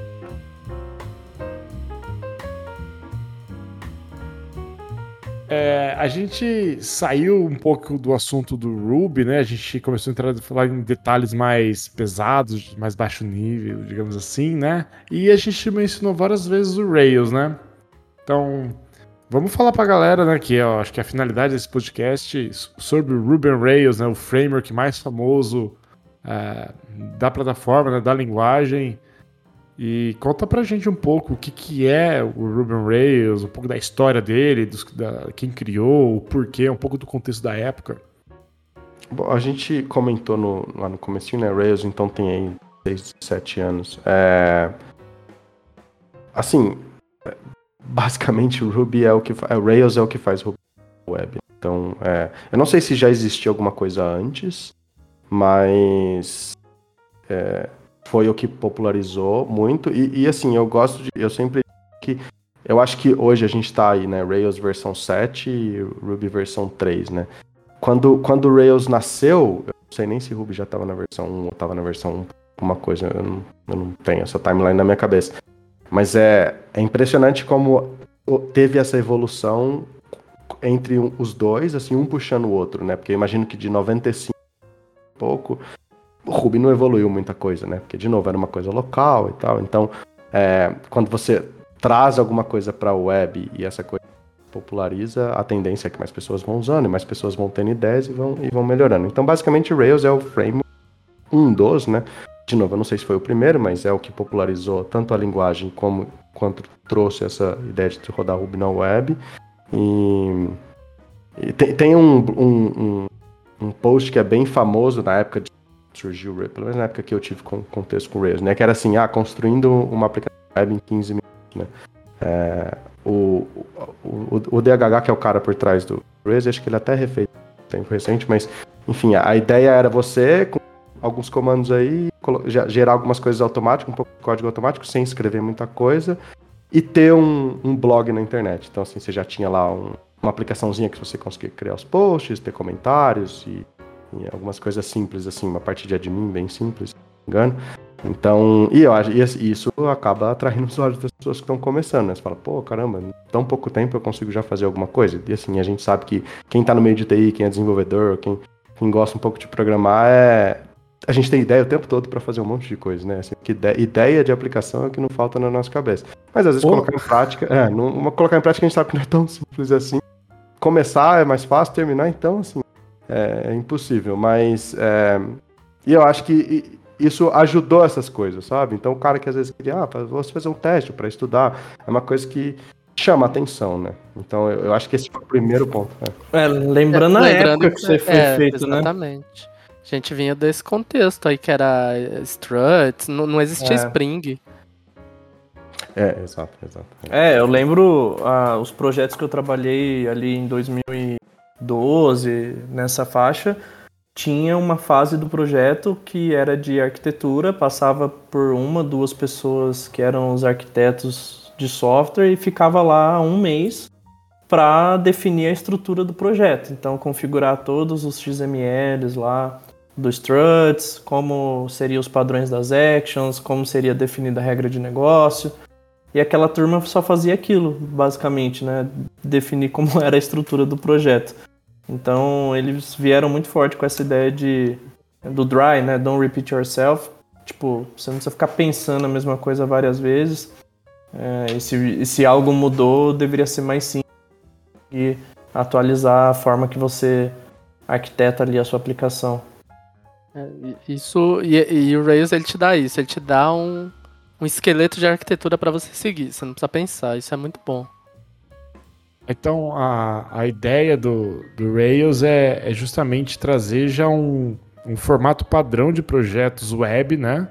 É, a gente saiu um pouco do assunto do Ruby, né? A gente começou a entrar a falar em detalhes mais pesados, mais baixo nível, digamos assim, né? E a gente mencionou várias vezes o Rails, né? Então, vamos falar pra galera, né? Que ó, acho que a finalidade desse podcast sobre o Ruby on Rails, né? O framework mais famoso é, da plataforma, né? Da linguagem. E conta pra gente um pouco o que, que é o Ruby on Rails, um pouco da história dele, dos, da, quem criou, o porquê, um pouco do contexto da época. Bom, a gente comentou no- lá no comecinho, né? Rails, então tem aí 6, 7 anos. É, Assim, é, basicamente o Ruby é o que faz. Rails é o que faz Ruby Web. Então, é, eu não sei se já existia alguma coisa antes, mas é, foi o que popularizou muito. E, e, assim, eu gosto de. Eu sempre que. Eu acho que hoje a gente tá aí, né? Rails versão 7 e Ruby versão 3, né? Quando, quando o Rails nasceu, eu não sei nem se Ruby já estava na versão 1 ou estava na versão 1, alguma coisa, eu não, eu não tenho essa timeline na minha cabeça. Mas é, é impressionante como teve essa evolução entre os dois, assim, um puxando o outro, né? Porque eu imagino que de 95 e pouco, o Ruby não evoluiu muita coisa, né? Porque, de novo, era uma coisa local e tal. Então, é, quando você traz alguma coisa para a web e essa coisa populariza, a tendência é que mais pessoas vão usando e mais pessoas vão tendo ideias e vão, e vão melhorando. Então, basicamente, Rails é o framework, um dos, né? De novo, eu não sei se foi o primeiro, mas é o que popularizou tanto a linguagem como quanto trouxe essa ideia de rodar Ruby na web. E, e tem, tem um, um, um, um post que é bem famoso na época de surgiu o Rails, pelo menos na época que eu tive con- contexto com o Rails, né? Que era assim, ah, construindo uma aplicação web em 15 minutos, né? É, o, o, o, DHH, que é o cara por trás do Rails, acho que ele até refez tempo recente, mas enfim, a ideia era você, com alguns comandos aí, gerar algumas coisas automáticas, um pouco de código automático, sem escrever muita coisa, e ter um, um blog na internet. Então, assim, você já tinha lá um- uma aplicaçãozinha que você conseguia criar os posts, ter comentários e, e algumas coisas simples, assim, uma parte de admin bem simples, se não me engano. Então, e eu acho e isso acaba atraindo os olhos das pessoas que estão começando, né? Você fala, pô, caramba, em tão pouco tempo eu consigo já fazer alguma coisa. E assim, a gente sabe que quem tá no meio de TI, quem é desenvolvedor, quem, quem gosta um pouco de programar, é. A gente tem ideia o tempo todo para fazer um monte de coisa, né? Assim, que ide- ideia de aplicação é o que não falta na nossa cabeça. Mas às vezes colocar em prática, é, não, uma- colocar em prática a gente sabe que não é tão simples assim. Começar é mais fácil, terminar então, assim, é, é impossível. Mas, é, e eu acho que isso ajudou essas coisas, sabe? Então o cara que às vezes queria, ah, vou fazer um teste para estudar, é uma coisa que chama atenção, né? Então eu, eu acho que esse foi o primeiro ponto. né? É, lembrando a Lembrando época que você foi é, feito, né? Exatamente. A gente vinha desse contexto aí que era eh, struts, não, não existia É. Spring. É, exato, exato. É, eu lembro ah, os projetos que eu trabalhei ali em 2012, nessa faixa, tinha uma fase do projeto que era de arquitetura, passava por uma, duas pessoas que eram os arquitetos de software e ficava lá um mês para definir a estrutura do projeto. Então, configurar todos os XMLs lá dos struts, como seriam os padrões das actions, como seria definida a regra de negócio. E aquela turma só fazia aquilo, basicamente, né? Definir como era a estrutura do projeto. Então eles vieram muito forte com essa ideia de do dry, né? Don't repeat yourself. Tipo, você não precisa ficar pensando a mesma coisa várias vezes. É, e, se, e se algo mudou, deveria ser mais simples e atualizar a forma que você arquiteta ali a sua aplicação. É, Isso, e, e o Rails ele te dá isso, ele te dá um, um esqueleto de arquitetura para você seguir, você não precisa pensar, isso é muito bom. Então, a, a ideia do, do Rails é, é justamente trazer já um, um formato padrão de projetos web, né?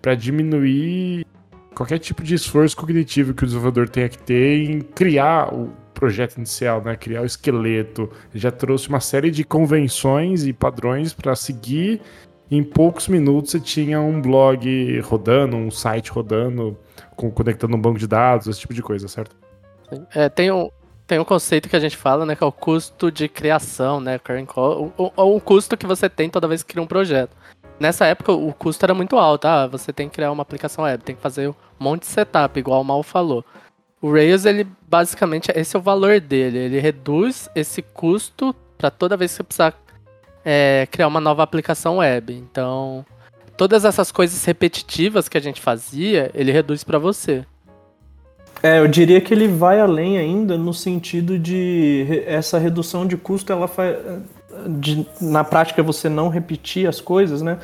para diminuir qualquer tipo de esforço cognitivo que o desenvolvedor tenha que ter em criar o projeto inicial, né? Criar o esqueleto. Ele já trouxe uma série de convenções e padrões para seguir. Em poucos minutos você tinha um blog rodando, um site rodando, com- conectando um banco de dados, esse tipo de coisa, certo? É, tem um, tem um conceito que a gente fala, né, que é o custo de criação, né, ou o, o, custo que você tem toda vez que cria um projeto. Nessa época o custo era muito alto, ah, você tem que criar uma aplicação web, tem que fazer um monte de setup, igual o Mal falou. O Rails, ele basicamente, esse é o valor dele, ele reduz esse custo para toda vez que você precisar é, criar uma nova aplicação web. Então, todas essas coisas repetitivas que a gente fazia, ele reduz para você. É, eu diria que ele vai além ainda no sentido de essa redução de custo, ela faz. De, na prática você não repetir as coisas, né?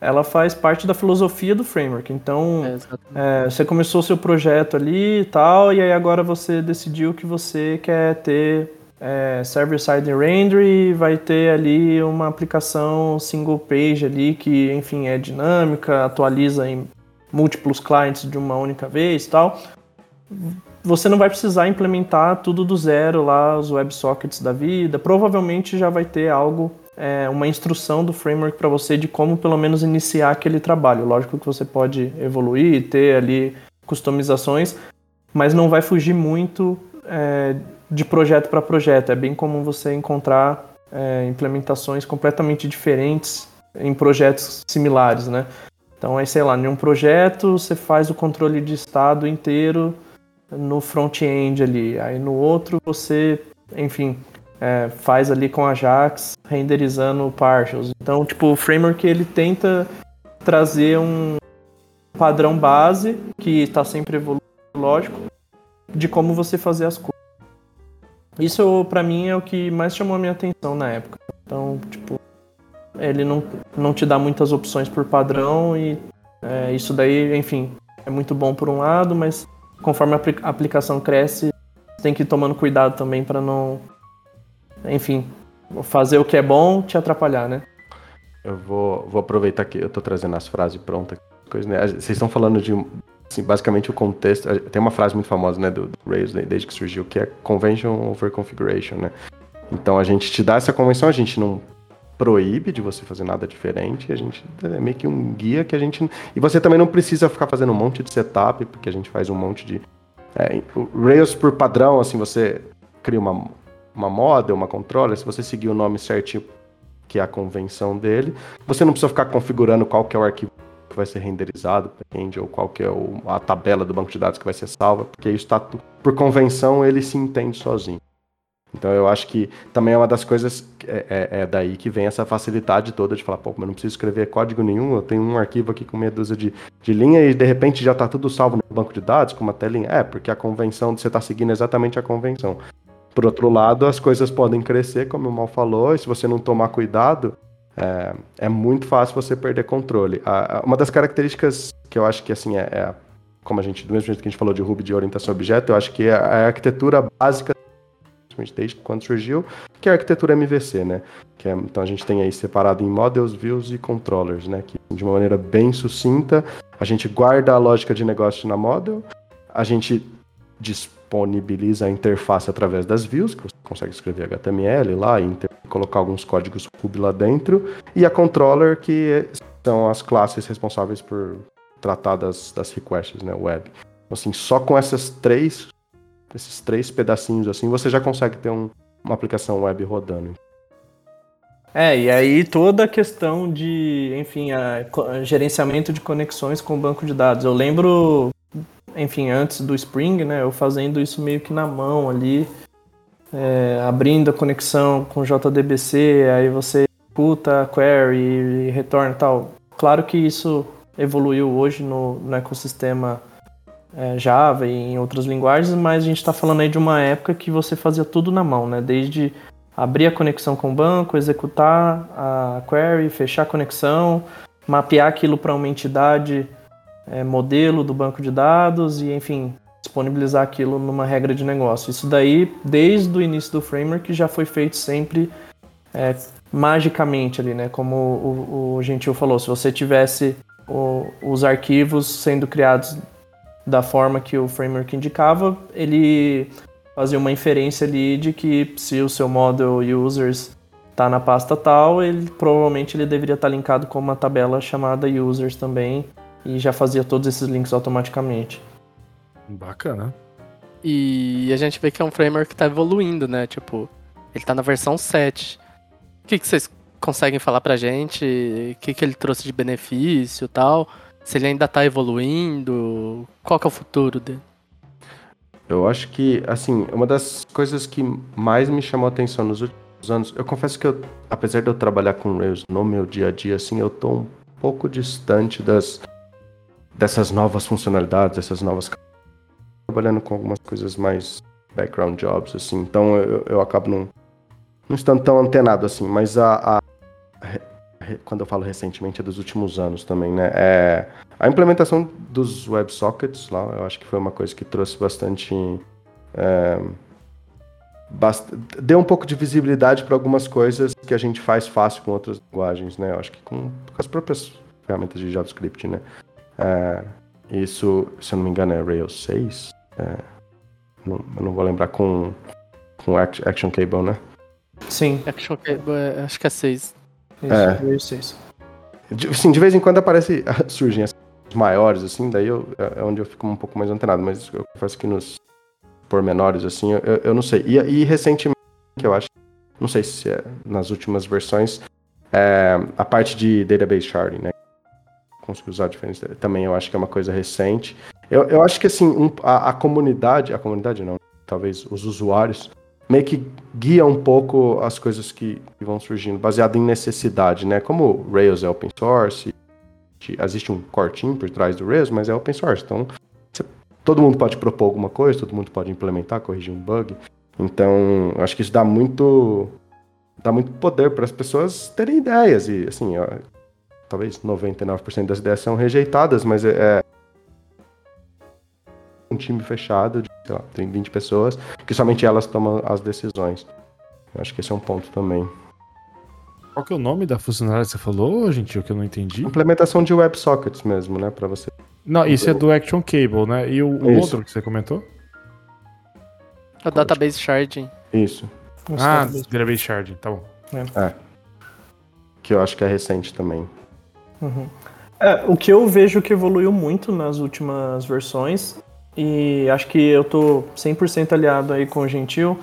Ela faz parte da filosofia do framework. Então, é, é, você começou seu projeto ali e tal, e aí agora você decidiu que você quer ter é, server-side render e vai ter ali uma aplicação single page ali que, enfim, é dinâmica, atualiza em múltiplos clients de uma única vez e tal você não vai precisar implementar tudo do zero lá, os WebSockets da vida. Provavelmente já vai ter algo, é, uma instrução do framework para você de como pelo menos iniciar aquele trabalho. Lógico que você pode evoluir, ter ali customizações, mas não vai fugir muito é, de projeto para projeto. É bem comum você encontrar é, implementações completamente diferentes em projetos similares, né? Então, aí, sei lá, em um projeto você faz o controle de estado inteiro no front-end ali. Aí no outro você, enfim, é, faz ali com Ajax, renderizando partials. Então, tipo, o framework ele tenta trazer um padrão base que está sempre evoluindo, lógico, de como você fazer as coisas. Isso, para mim, é o que mais chamou a minha atenção na época. Então, tipo, ele não, não te dá muitas opções por padrão e é, isso daí, enfim, é muito bom por um lado, mas conforme a aplicação cresce, tem que ir tomando cuidado também para não, enfim, fazer o que é bom te atrapalhar, né? Eu vou, vou aproveitar que eu estou trazendo as frases prontas. Né? Vocês estão falando de, assim, basicamente o contexto. Tem uma frase muito famosa, né, do, do Rails, desde que surgiu, que é Convention over Configuration, né? Então a gente te dá essa convenção, a gente não proíbe de você fazer nada diferente. A gente é meio que um guia que a gente. E você também não precisa ficar fazendo um monte de setup, porque a gente faz um monte de. É, Rails por padrão, assim, você cria uma, uma model, uma controller, se você seguir o nome certinho, que é a convenção dele, você não precisa ficar configurando qual que é o arquivo que vai ser renderizado, ou qual que é o, a tabela do banco de dados que vai ser salva, porque isso está por convenção ele se entende sozinho. Então eu acho que também é uma das coisas, é, é, é, daí que vem essa facilidade toda de falar, pô, mas não preciso escrever código nenhum, eu tenho um arquivo aqui com meia dúzia de, de linha e de repente já está tudo salvo no banco de dados com uma telinha. É, porque a convenção, você está seguindo exatamente a convenção. Por outro lado, as coisas podem crescer, como o Mal falou, e se você não tomar cuidado, é, é muito fácil você perder controle. A, a, uma das características que eu acho que assim é, é como a gente, do mesmo jeito que a gente falou de Ruby de orientação a objeto, eu acho que é a arquitetura básica principalmente desde quando surgiu, que é a arquitetura MVC, né? Que é, então a gente tem aí separado em models, views e controllers, né? Que de uma maneira bem sucinta, a gente guarda a lógica de negócio na model, a gente disponibiliza a interface através das views, que você consegue escrever HTML lá e colocar alguns códigos Ruby lá dentro, e a controller, que são as classes responsáveis por tratar das, das requests, né, web. Assim, só com essas três esses três pedacinhos assim, você já consegue ter um, uma aplicação web rodando. É, e aí toda a questão de, enfim, a, a gerenciamento de conexões com o banco de dados. Eu lembro, enfim, antes do Spring, né, eu fazendo isso meio que na mão ali, é, abrindo a conexão com JDBC, aí você escuta a query e retorna tal. Claro que isso evoluiu hoje no, no ecossistema é, Java e em outras linguagens, mas a gente está falando aí de uma época que você fazia tudo na mão, né? Desde abrir a conexão com o banco, executar a query, fechar a conexão, mapear aquilo para uma entidade é, modelo do banco de dados e, enfim, disponibilizar aquilo numa regra de negócio. Isso daí, desde o início do framework, já foi feito sempre é, magicamente ali, né? Como o, o Gentil falou, se você tivesse o, os arquivos sendo criados da forma que o framework indicava, ele fazia uma inferência ali de que se o seu model users está na pasta tal, ele provavelmente ele deveria estar tá linkado com uma tabela chamada users também e já fazia todos esses links automaticamente. Bacana. E a gente vê que é um framework que tá evoluindo, né? Tipo, ele tá na versão 7. O que, que vocês conseguem falar pra gente? O que, que ele trouxe de benefício e tal? Se ele ainda tá evoluindo? Qual que é o futuro dele? Eu acho que, assim, uma das coisas que mais me chamou a atenção nos últimos anos, eu confesso que eu, apesar de eu trabalhar com Rails no meu dia a dia, assim, eu tô um pouco distante das dessas novas funcionalidades, dessas novas trabalhando com algumas coisas mais background jobs, assim, então eu, eu acabo não, não estando tão antenado assim, mas a, a quando eu falo recentemente é dos últimos anos também, né? É, a implementação dos WebSockets lá, eu acho que foi uma coisa que trouxe bastante. É, bast... deu um pouco de visibilidade para algumas coisas que a gente faz fácil com outras linguagens, né? Eu acho que com, com as próprias ferramentas de JavaScript, né? É, isso, se eu não me engano, é Rails 6. É, não, eu não vou lembrar com, com Action Cable, né? Sim. Action Cable, é, acho que é 6. Isso, é. 6. De, sim, de vez em quando aparece, surgem as maiores, assim, daí eu, é, é onde eu fico um pouco mais antenado, mas eu confesso que nos pormenores, assim, eu, eu não sei. E, e recentemente, eu acho, não sei se é nas últimas versões, é, a parte de database sharding, né? Conseguir usar diferentes, também eu acho que é uma coisa recente. Eu, eu acho que, assim, um, a, a comunidade, a comunidade não, talvez os usuários, meio que guia um pouco as coisas que, vão surgindo, baseado em necessidade, né? Como Rails é open source, existe um team por trás do Rails, mas é open source, então você, todo mundo pode propor alguma coisa, todo mundo pode implementar, corrigir um bug. Então, acho que isso dá muito dá muito poder para as pessoas terem ideias e assim, ó, talvez 99% das ideias são rejeitadas, mas é, é um time fechado, de, sei lá, tem 20 pessoas, que somente elas tomam as decisões. Eu acho que esse é um ponto também. Qual que é o nome da funcionalidade que você falou, gente? O que eu não entendi? Implementação de WebSockets mesmo, né? Para você. Não, isso é do Action Cable, né? E o outro que você comentou? O Database Sharding. Isso. Ah, Database Sharding, tá bom. É. é. Que eu acho que é recente também. Uhum. É, o que eu vejo que evoluiu muito nas últimas versões e acho que eu tô 100% aliado aí com o Gentil,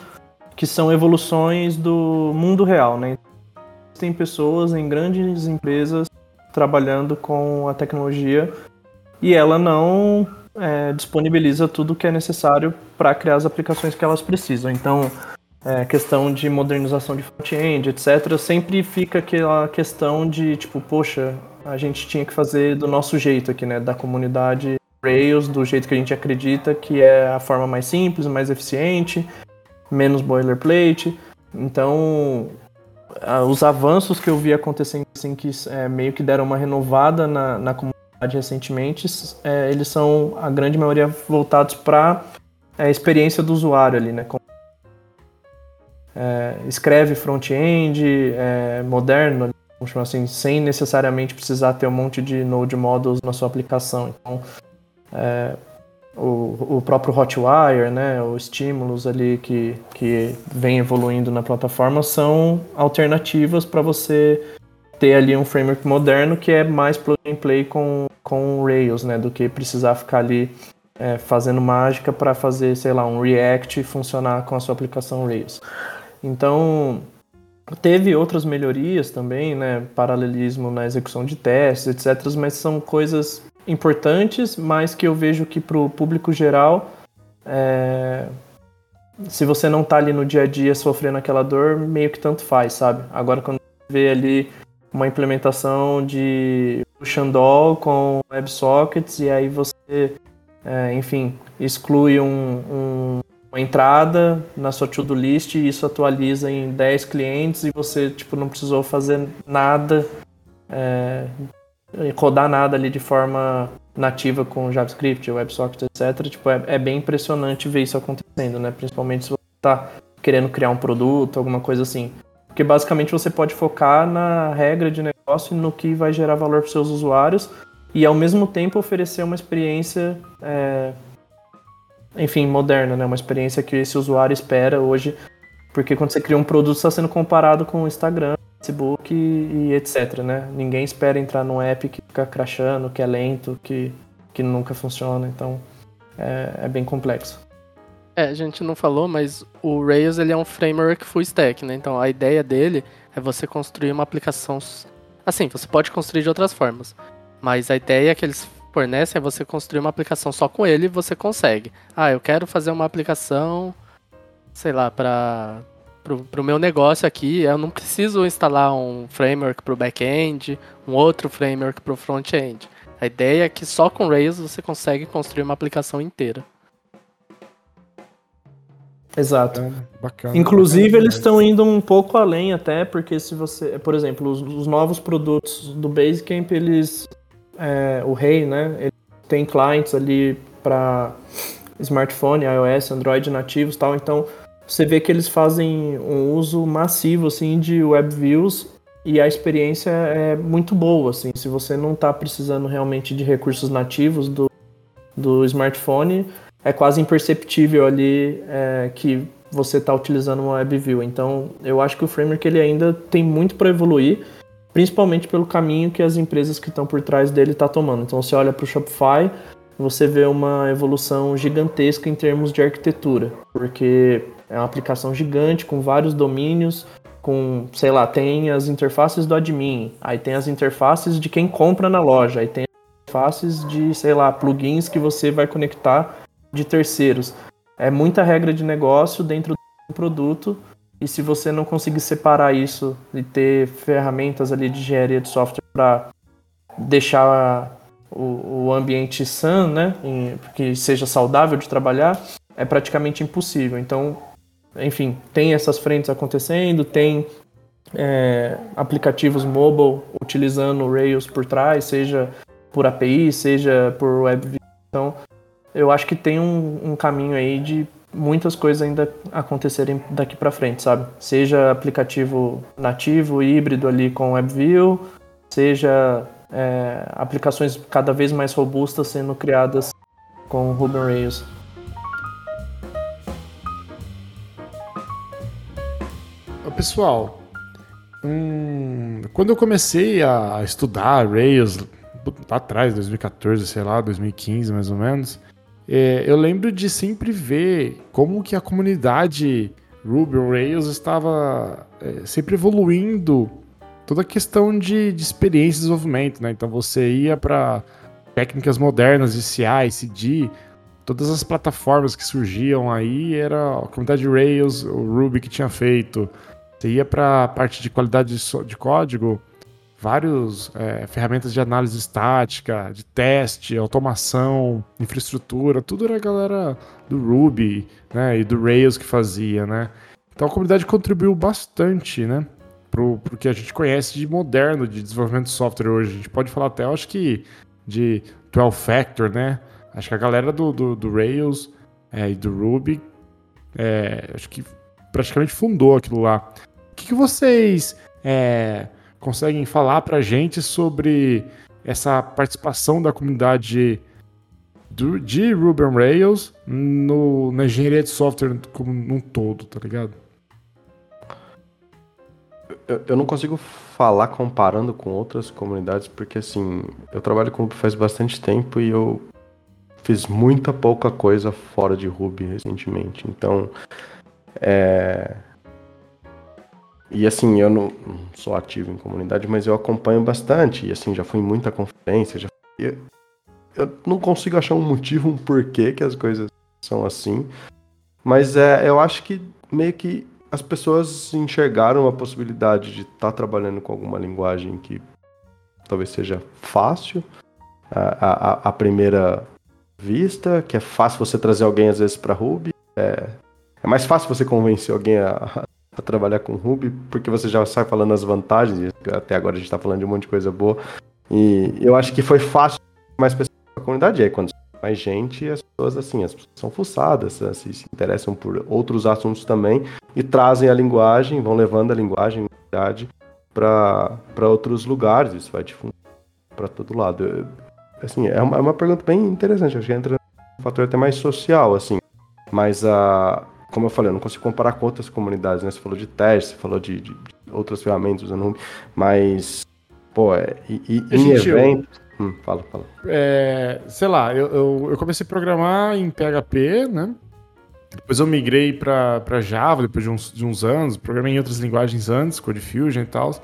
que são evoluções do mundo real, né? Tem pessoas em grandes empresas trabalhando com a tecnologia e ela não é, disponibiliza tudo que é necessário para criar as aplicações que elas precisam. Então, é, questão de modernização de front-end, etc., sempre fica aquela questão de tipo, poxa, a gente tinha que fazer do nosso jeito aqui, né? Da comunidade Rails do jeito que a gente acredita que é a forma mais simples, mais eficiente, menos boilerplate. Então, os avanços que eu vi acontecendo assim que é, meio que deram uma renovada na, na comunidade recentemente, é, eles são a grande maioria voltados para é, a experiência do usuário ali, né? É, escreve front-end é, moderno, assim, sem necessariamente precisar ter um monte de node models na sua aplicação. Então, é, o, o próprio Hotwire, né, os estímulos ali que, que vem evoluindo na plataforma são alternativas para você ter ali um framework moderno que é mais plug and play com, com Rails, né, do que precisar ficar ali é, fazendo mágica para fazer, sei lá, um React funcionar com a sua aplicação Rails. Então, teve outras melhorias também, né, paralelismo na execução de testes, etc, mas são coisas importantes, mas que eu vejo que para o público geral, é... se você não está ali no dia a dia sofrendo aquela dor, meio que tanto faz, sabe? Agora quando você vê ali uma implementação de Xandol com WebSockets e aí você, é, enfim, exclui um, um, uma entrada na sua to-do list e isso atualiza em 10 clientes e você tipo, não precisou fazer nada é, rodar nada ali de forma nativa com JavaScript, WebSocket, etc. Tipo, é, é, bem impressionante ver isso acontecendo, né? Principalmente se você está querendo criar um produto, alguma coisa assim. Porque basicamente você pode focar na regra de negócio e no que vai gerar valor para seus usuários e ao mesmo tempo oferecer uma experiência, é, enfim, moderna, né? Uma experiência que esse usuário espera hoje. Porque quando você cria um produto, está sendo comparado com o Instagram, Facebook e, e, etc, né? Ninguém espera entrar num app que fica crashando, que é lento, que, que nunca funciona, então é, é bem complexo. É, a gente não falou, mas o Rails ele é um framework full stack, né? Então a ideia dele é você construir uma aplicação. Assim, você pode construir de outras formas, mas a ideia que eles fornecem é você construir uma aplicação só com ele e você consegue. Ah, eu quero fazer uma aplicação, sei lá, para para o meu negócio aqui, eu não preciso instalar um framework para o back-end, um outro framework para o front-end. A ideia é que só com Rails você consegue construir uma aplicação inteira. Exato. Bacana, Inclusive, bacana eles estão indo um pouco além até, porque se você, por exemplo, os, os novos produtos do Basecamp, eles, é, o Rei, né, ele tem clients ali para smartphone, iOS, Android nativos, tal. Então, você vê que eles fazem um uso massivo assim de web views e a experiência é muito boa, assim. Se você não está precisando realmente de recursos nativos do, do smartphone, é quase imperceptível ali é, que você está utilizando uma WebView. Então, eu acho que o framework ele ainda tem muito para evoluir, principalmente pelo caminho que as empresas que estão por trás dele estão tá tomando. Então, você olha para o Shopify, você vê uma evolução gigantesca em termos de arquitetura, porque é uma aplicação gigante com vários domínios, com, sei lá, tem as interfaces do admin, aí tem as interfaces de quem compra na loja, aí tem as interfaces de, sei lá, plugins que você vai conectar de terceiros. É muita regra de negócio dentro do produto. E se você não conseguir separar isso e ter ferramentas ali de engenharia de software para deixar o, o, ambiente sã, né, que seja saudável de trabalhar, é praticamente impossível. Então, enfim, tem essas frentes acontecendo, tem é, aplicativos mobile utilizando o Rails por trás, seja por API, seja por web. Então, eu acho que tem um, um caminho aí de muitas coisas ainda acontecerem daqui para frente, sabe? Seja aplicativo nativo, híbrido ali com WebView, seja é, aplicações cada vez mais robustas sendo criadas com Ruby Rails. Pessoal, hum, quando eu comecei a estudar Rails lá atrás, 2014, sei lá, 2015 mais ou menos, é, eu lembro de sempre ver como que a comunidade Ruby Rails estava é, sempre evoluindo toda a questão de, de experiência e desenvolvimento, né? Então você ia para técnicas modernas de CI, CD, todas as plataformas que surgiam aí era a comunidade Rails, o Ruby que tinha feito. Você ia para a parte de qualidade de, código, várias é, ferramentas de análise estática, de teste, automação, infraestrutura, tudo era a galera do Ruby né, e do Rails que fazia, né? Então a comunidade contribuiu bastante, né? Pro, pro que a gente conhece de moderno de desenvolvimento de software hoje. A gente pode falar até, acho que, de 12 Factor, né? Acho que a galera do, do, do Rails é, e do Ruby, é, acho que praticamente fundou aquilo lá. O que, que vocês é, conseguem falar para a gente sobre essa participação da comunidade do, de Ruby on Rails no, na engenharia de software como um todo, tá ligado? Eu, eu não consigo falar comparando com outras comunidades, porque assim, eu trabalho com Ruby faz bastante tempo e eu fiz muita pouca coisa fora de Ruby recentemente. Então, é, e assim, eu não, sou ativo em comunidade, mas eu acompanho bastante. E assim, já fui em muita conferência. Já fui, eu, não consigo achar um motivo, um porquê que as coisas são assim. Mas é, eu acho que meio que as pessoas enxergaram a possibilidade de estar tá trabalhando com alguma linguagem que talvez seja fácil a, primeira vista, que é fácil você trazer alguém às vezes para Ruby. É, é mais fácil você convencer alguém a, a trabalhar com Ruby, porque você já sai falando as vantagens, até agora a gente está falando de um monte de coisa boa. E eu acho que foi fácil mais pessoas na comunidade. aí, quando mais gente, as pessoas, assim, as pessoas são fuçadas, assim, se interessam por outros assuntos também e trazem a linguagem, vão levando a linguagem, para outros lugares. Isso vai difundir para todo lado. assim, é uma, é uma pergunta bem interessante. Acho que entra um fator até mais social, assim. Mas a, como eu falei, eu não consigo comparar com outras comunidades, né? Você falou de teste, você falou de, de, de outras ferramentas usando Ruby, mas, pô, é, e, e em eventos... Hum, fala, fala. É, sei lá, eu, eu, eu, comecei a programar em PHP, né? Depois eu migrei para Java, depois de uns, de uns anos, programei em outras linguagens antes, Code Fusion e tal.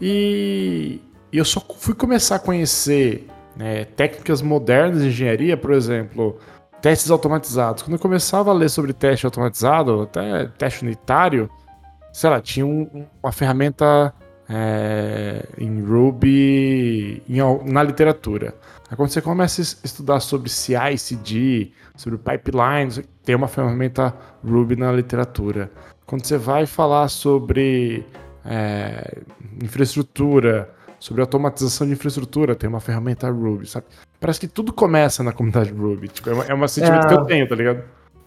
E, e eu só fui começar a conhecer né, técnicas modernas de engenharia, por exemplo, testes automatizados. Quando eu começava a ler sobre teste automatizado, até teste unitário, sei lá, tinha um, uma ferramenta é, em Ruby em, na literatura. Aí quando você começa a estudar sobre CI, CD, sobre pipelines, tem uma ferramenta Ruby na literatura. Quando você vai falar sobre é, infraestrutura, sobre automatização de infraestrutura, tem uma ferramenta Ruby, sabe? Parece que tudo começa na comunidade Ruby. Tipo, é uma, é uma sentimento é... que eu tenho, tá ligado?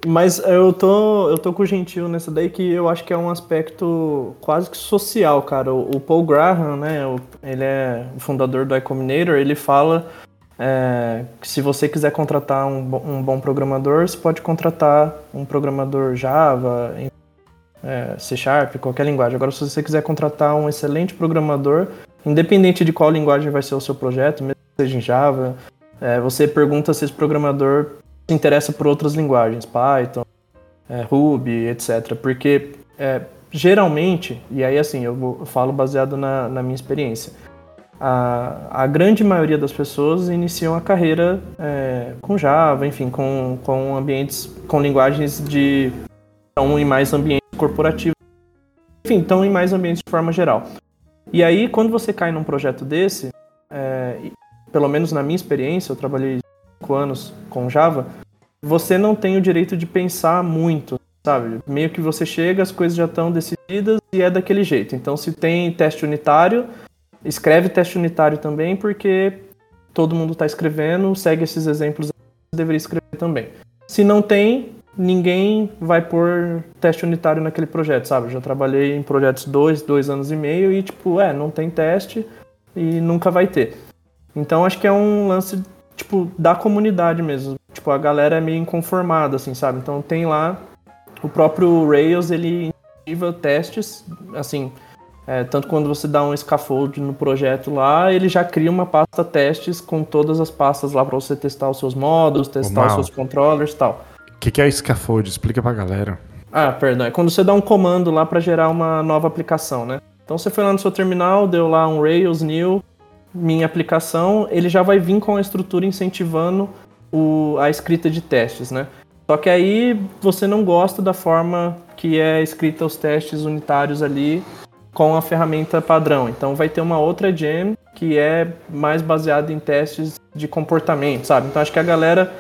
Mas eu tô, eu tô com o Gentil nessa daí que eu acho que é um aspecto quase que social, cara. O, o Paul Graham, né, o, ele é o fundador do iCombinator, ele fala é, que se você quiser contratar um, um, bom programador, você pode contratar um programador Java, é, C Sharp, qualquer linguagem. Agora, se você quiser contratar um excelente programador, independente de qual linguagem vai ser o seu projeto, mesmo que seja em Java, é, você pergunta se esse programador se interessa por outras linguagens, Python, é, Ruby, etc. Porque é, geralmente, e aí assim, eu, vou, eu falo baseado na, na, minha experiência, a, a, grande maioria das pessoas iniciam a carreira é, com Java, enfim, com, com ambientes, com linguagens de. estão em mais ambientes corporativos, enfim, estão em mais ambientes de forma geral. E aí, quando você cai num projeto desse, é, pelo menos na minha experiência, eu trabalhei cinco anos com Java, você não tem o direito de pensar muito, sabe? Meio que você chega, as coisas já estão decididas e é daquele jeito. Então, se tem teste unitário, escreve teste unitário também, porque todo mundo está escrevendo, segue esses exemplos, deveria escrever também. Se não tem, ninguém vai pôr teste unitário naquele projeto, sabe? Eu já trabalhei em projetos dois, dois anos e meio e, tipo, é, não tem teste e nunca vai ter. Então, acho que é um lance tipo, da comunidade mesmo. Tipo, a galera é meio inconformada, assim, sabe? Então tem lá o próprio Rails, ele incentiva testes, assim, é, tanto quando você dá um scaffold no projeto lá, ele já cria uma pasta testes com todas as pastas lá para você testar os seus modos, testar os seus controllers e tal. O que, que é scaffold? Explica pra galera. Ah, perdão. É quando você dá um comando lá para gerar uma nova aplicação, né? Então você foi lá no seu terminal, deu lá um Rails new, minha aplicação, ele já vai vir com a estrutura incentivando o, a escrita de testes, né? Só que aí você não gosta da forma que é escrita os testes unitários ali com a ferramenta padrão. Então vai ter uma outra gem que é mais baseada em testes de comportamento, sabe? Então acho que a galera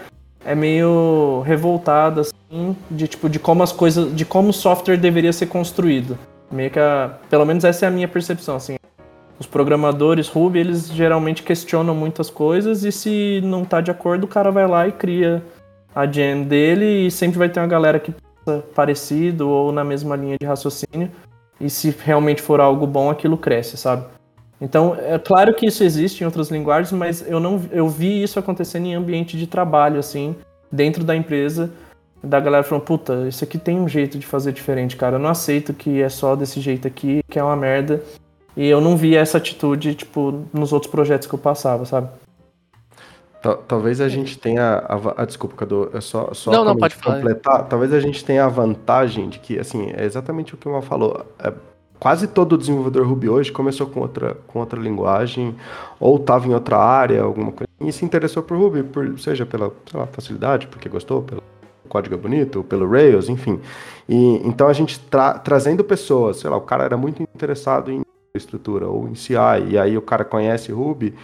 é meio revoltada assim de tipo de como as coisas, de como o software deveria ser construído. Meio que a, pelo menos essa é a minha percepção assim os programadores Ruby, eles geralmente questionam muitas coisas e se não está de acordo, o cara vai lá e cria a gen dele e sempre vai ter uma galera que pensa parecido ou na mesma linha de raciocínio. E se realmente for algo bom, aquilo cresce, sabe? Então, é claro que isso existe em outras linguagens, mas eu não eu vi isso acontecendo em ambiente de trabalho assim, dentro da empresa, da galera falando, puta, isso aqui tem um jeito de fazer diferente, cara. Eu não aceito que é só desse jeito aqui, que é uma merda. E eu não via essa atitude, tipo, nos outros projetos que eu passava, sabe? Talvez a gente tenha. A, a desculpa, Cadu, é só, só não, não, pode completar. Falar. Talvez a gente tenha a vantagem de que, assim, é exatamente o que o Mal falou. É, quase todo desenvolvedor Ruby hoje começou com outra, com outra linguagem, ou estava em outra área, alguma coisa, e se interessou por Ruby, por, seja pela lá, facilidade, porque gostou, pelo código é bonito, pelo Rails, enfim. E, então a gente tra trazendo pessoas, sei lá, o cara era muito interessado em estrutura ou em CI, e aí o cara conhece Ruby,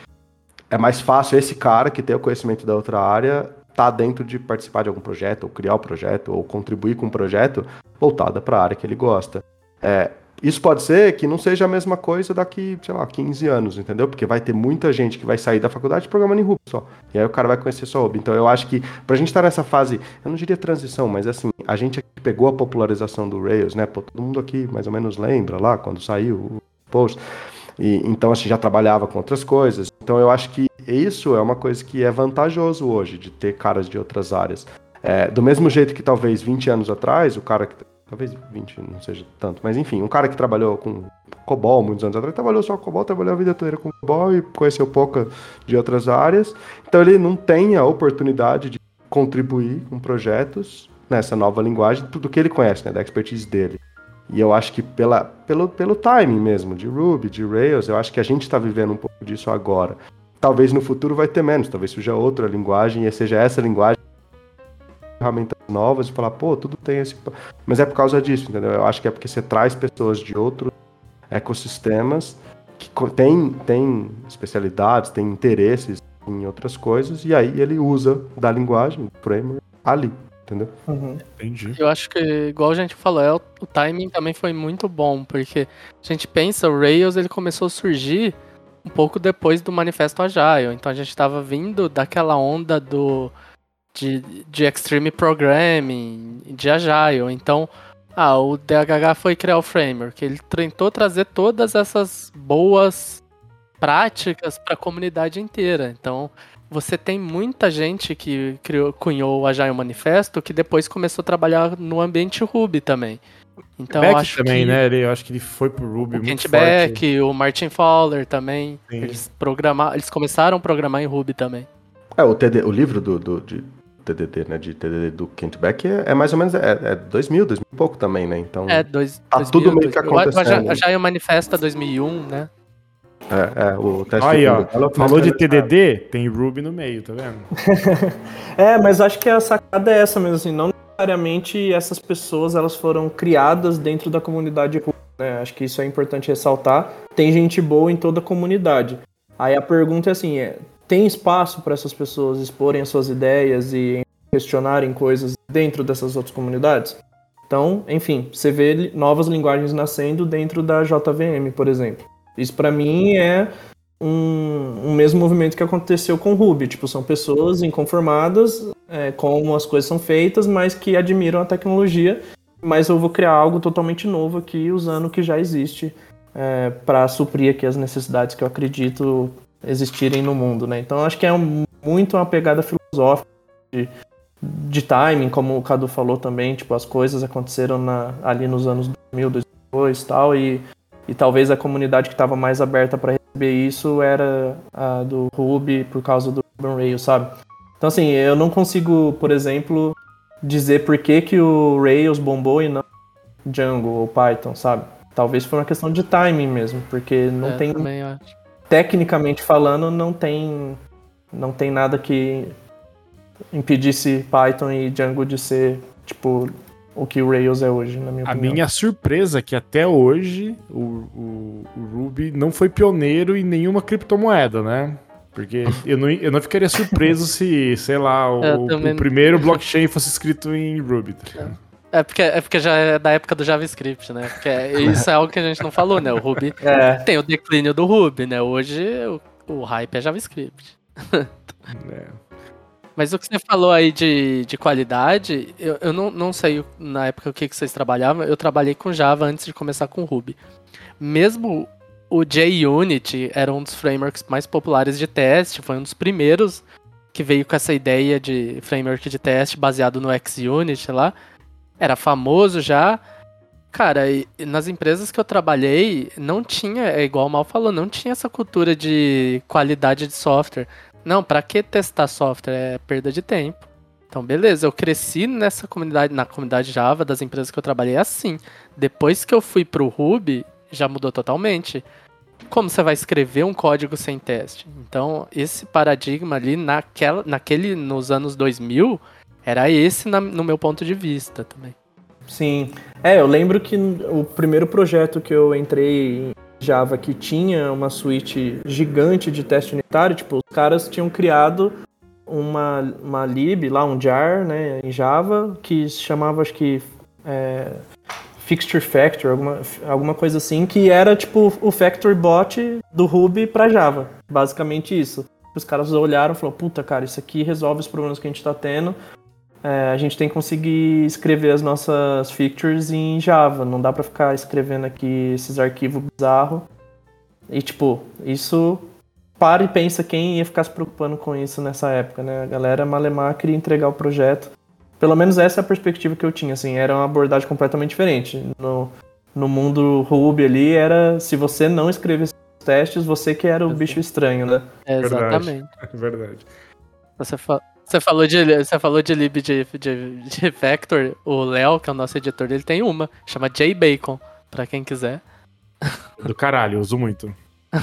é mais fácil esse cara que tem o conhecimento da outra área tá dentro de participar de algum projeto, ou criar o um projeto, ou contribuir com um projeto voltada para a área que ele gosta. É, isso pode ser que não seja a mesma coisa daqui, sei lá, 15 anos, entendeu? Porque vai ter muita gente que vai sair da faculdade programando em Ruby só. E aí o cara vai conhecer só Ruby. Então eu acho que pra gente estar tá nessa fase, eu não diria transição, mas assim, a gente pegou a popularização do Rails, né? Pô, todo mundo aqui mais ou menos lembra lá quando saiu post. E, então, assim, já trabalhava com outras coisas. Então, eu acho que isso é uma coisa que é vantajoso hoje, de ter caras de outras áreas. É, do mesmo jeito que talvez 20 anos atrás, o cara que. Talvez 20 não seja tanto, mas enfim, um cara que trabalhou com COBOL muitos anos atrás, trabalhou só com COBOL, trabalhou a vida toda com COBOL e conheceu pouca de outras áreas. Então ele não tem a oportunidade de contribuir com projetos nessa nova linguagem do que ele conhece, né, da expertise dele. E eu acho que pela, pelo, pelo timing mesmo, de Ruby, de Rails, eu acho que a gente está vivendo um pouco disso agora. Talvez no futuro vai ter menos, talvez seja outra linguagem e seja essa linguagem ferramentas novas e falar, pô, tudo tem esse. Mas é por causa disso, entendeu? Eu acho que é porque você traz pessoas de outros ecossistemas que tem, tem especialidades, tem interesses em outras coisas, e aí ele usa da linguagem, do framework, ali, entendeu? Uhum. Entendi. Eu acho que, igual a gente falou, é, o, o timing também foi muito bom, porque a gente pensa, o Rails ele começou a surgir um pouco depois do Manifesto Agile, então a gente estava vindo daquela onda do de, de Extreme Programming, de Agile, então ah, o DHH foi criar o framework. Ele tentou trazer todas essas boas práticas para a comunidade inteira. Então, você tem muita gente que criou, cunhou o Agile Manifesto que depois começou a trabalhar no ambiente Ruby também. Então, Beck acho também, que, né? Ele, eu acho que ele foi pro Ruby o muito Kent Beck, o Martin Fowler também. Eles, programar, eles começaram a programar em Ruby também. É, o, TD, o livro do, do de TDD, né, de TDD do Kent Beck é, é, mais ou menos, é, é 2000, 2000 e pouco também, né, então... É, dois, tá 2000, tudo meio que acontecendo. Já, já é o Manifesta 2001, né? É, é, o teste Aí, ó, falou de TDD, tem Ruby no meio, tá vendo? é, mas acho que a sacada é essa mesmo, assim, não necessariamente essas pessoas, elas foram criadas dentro da comunidade Ruby, né, acho que isso é importante ressaltar, tem gente boa em toda a comunidade. Aí a pergunta é assim, é, tem espaço para essas pessoas exporem as suas ideias e questionarem coisas dentro dessas outras comunidades? Então, enfim, você vê novas linguagens nascendo dentro da JVM, por exemplo. Isso para mim é um, um, mesmo movimento que aconteceu com o Ruby. Tipo, são pessoas inconformadas é, como as coisas são feitas, mas que admiram a tecnologia. Mas eu vou criar algo totalmente novo aqui usando o que já existe é, para suprir aqui as necessidades que eu acredito existirem no mundo, né? Então acho que é um, muito uma pegada filosófica de, de, timing, como o Cadu falou também, tipo, as coisas aconteceram na, ali nos anos 2000, 2002 tal, e, e talvez a comunidade que estava mais aberta para receber isso era a do Ruby por causa do Ruby Rails, sabe? Então assim, eu não consigo, por exemplo, dizer por que, que o Rails bombou e não Django ou Python, sabe? Talvez foi uma questão de timing mesmo, porque não é, tem tecnicamente falando, não tem, não tem nada que impedisse Python e Django de ser, tipo, o que o Rails é hoje, na minha a opinião. A minha surpresa é que até hoje o, o, o, Ruby não foi pioneiro em nenhuma criptomoeda, né? Porque eu não, eu não ficaria surpreso se, sei lá, o, o primeiro blockchain fosse escrito em Ruby. Tá é porque, é porque já é da época do JavaScript, né? Porque isso é algo que a gente não falou, né? O Ruby é. tem o declínio do Ruby, né? Hoje o, o hype é JavaScript. É. Mas o que você falou aí de, de qualidade, eu, eu não, não sei na época o que, que vocês trabalhavam. Eu trabalhei com Java antes de começar com Ruby. Mesmo o JUnit era um dos frameworks mais populares de teste, foi um dos primeiros que veio com essa ideia de framework de teste baseado no XUnit lá era famoso já. Cara, nas empresas que eu trabalhei, não tinha, é igual o Mal falou, não tinha essa cultura de qualidade de software. Não, para que testar software? É perda de tempo. Então, beleza, eu cresci nessa comunidade, na comunidade Java das empresas que eu trabalhei assim. Depois que eu fui pro Ruby, já mudou totalmente. Como você vai escrever um código sem teste? Então, esse paradigma ali, naquela, naquele, nos anos 2000, era esse na, no meu ponto de vista também. Sim. É, eu lembro que o primeiro projeto que eu entrei em Java que tinha uma suíte gigante de teste unitário, tipo, os caras tinham criado uma, uma lib, lá um jar, né, em Java, que se chamava, acho que, é, Fixture Factor, alguma, alguma coisa assim, que era, tipo, o Factory Bot do Ruby para Java. Basicamente isso. Os caras olharam e falaram, puta, cara, isso aqui resolve os problemas que a gente tá tendo é, a gente tem que conseguir escrever as nossas features em Java. Não dá para ficar escrevendo aqui esses arquivos bizarros. E, tipo, isso... Para e pensa quem ia ficar se preocupando com isso nessa época, né? A galera malemar queria entregar o projeto. Pelo menos essa é a perspectiva que eu tinha, assim. Era uma abordagem completamente diferente. No, no mundo Ruby ali, era... Se você não escrevesse testes, você que era o bicho estranho, né? É, exatamente. Verdade. Você, fa Você falou de, você falou de lib de, de, de vector, o Léo, que é o nosso editor, ele tem uma, chama JBacon, pra quem quiser. Do caralho, eu uso muito.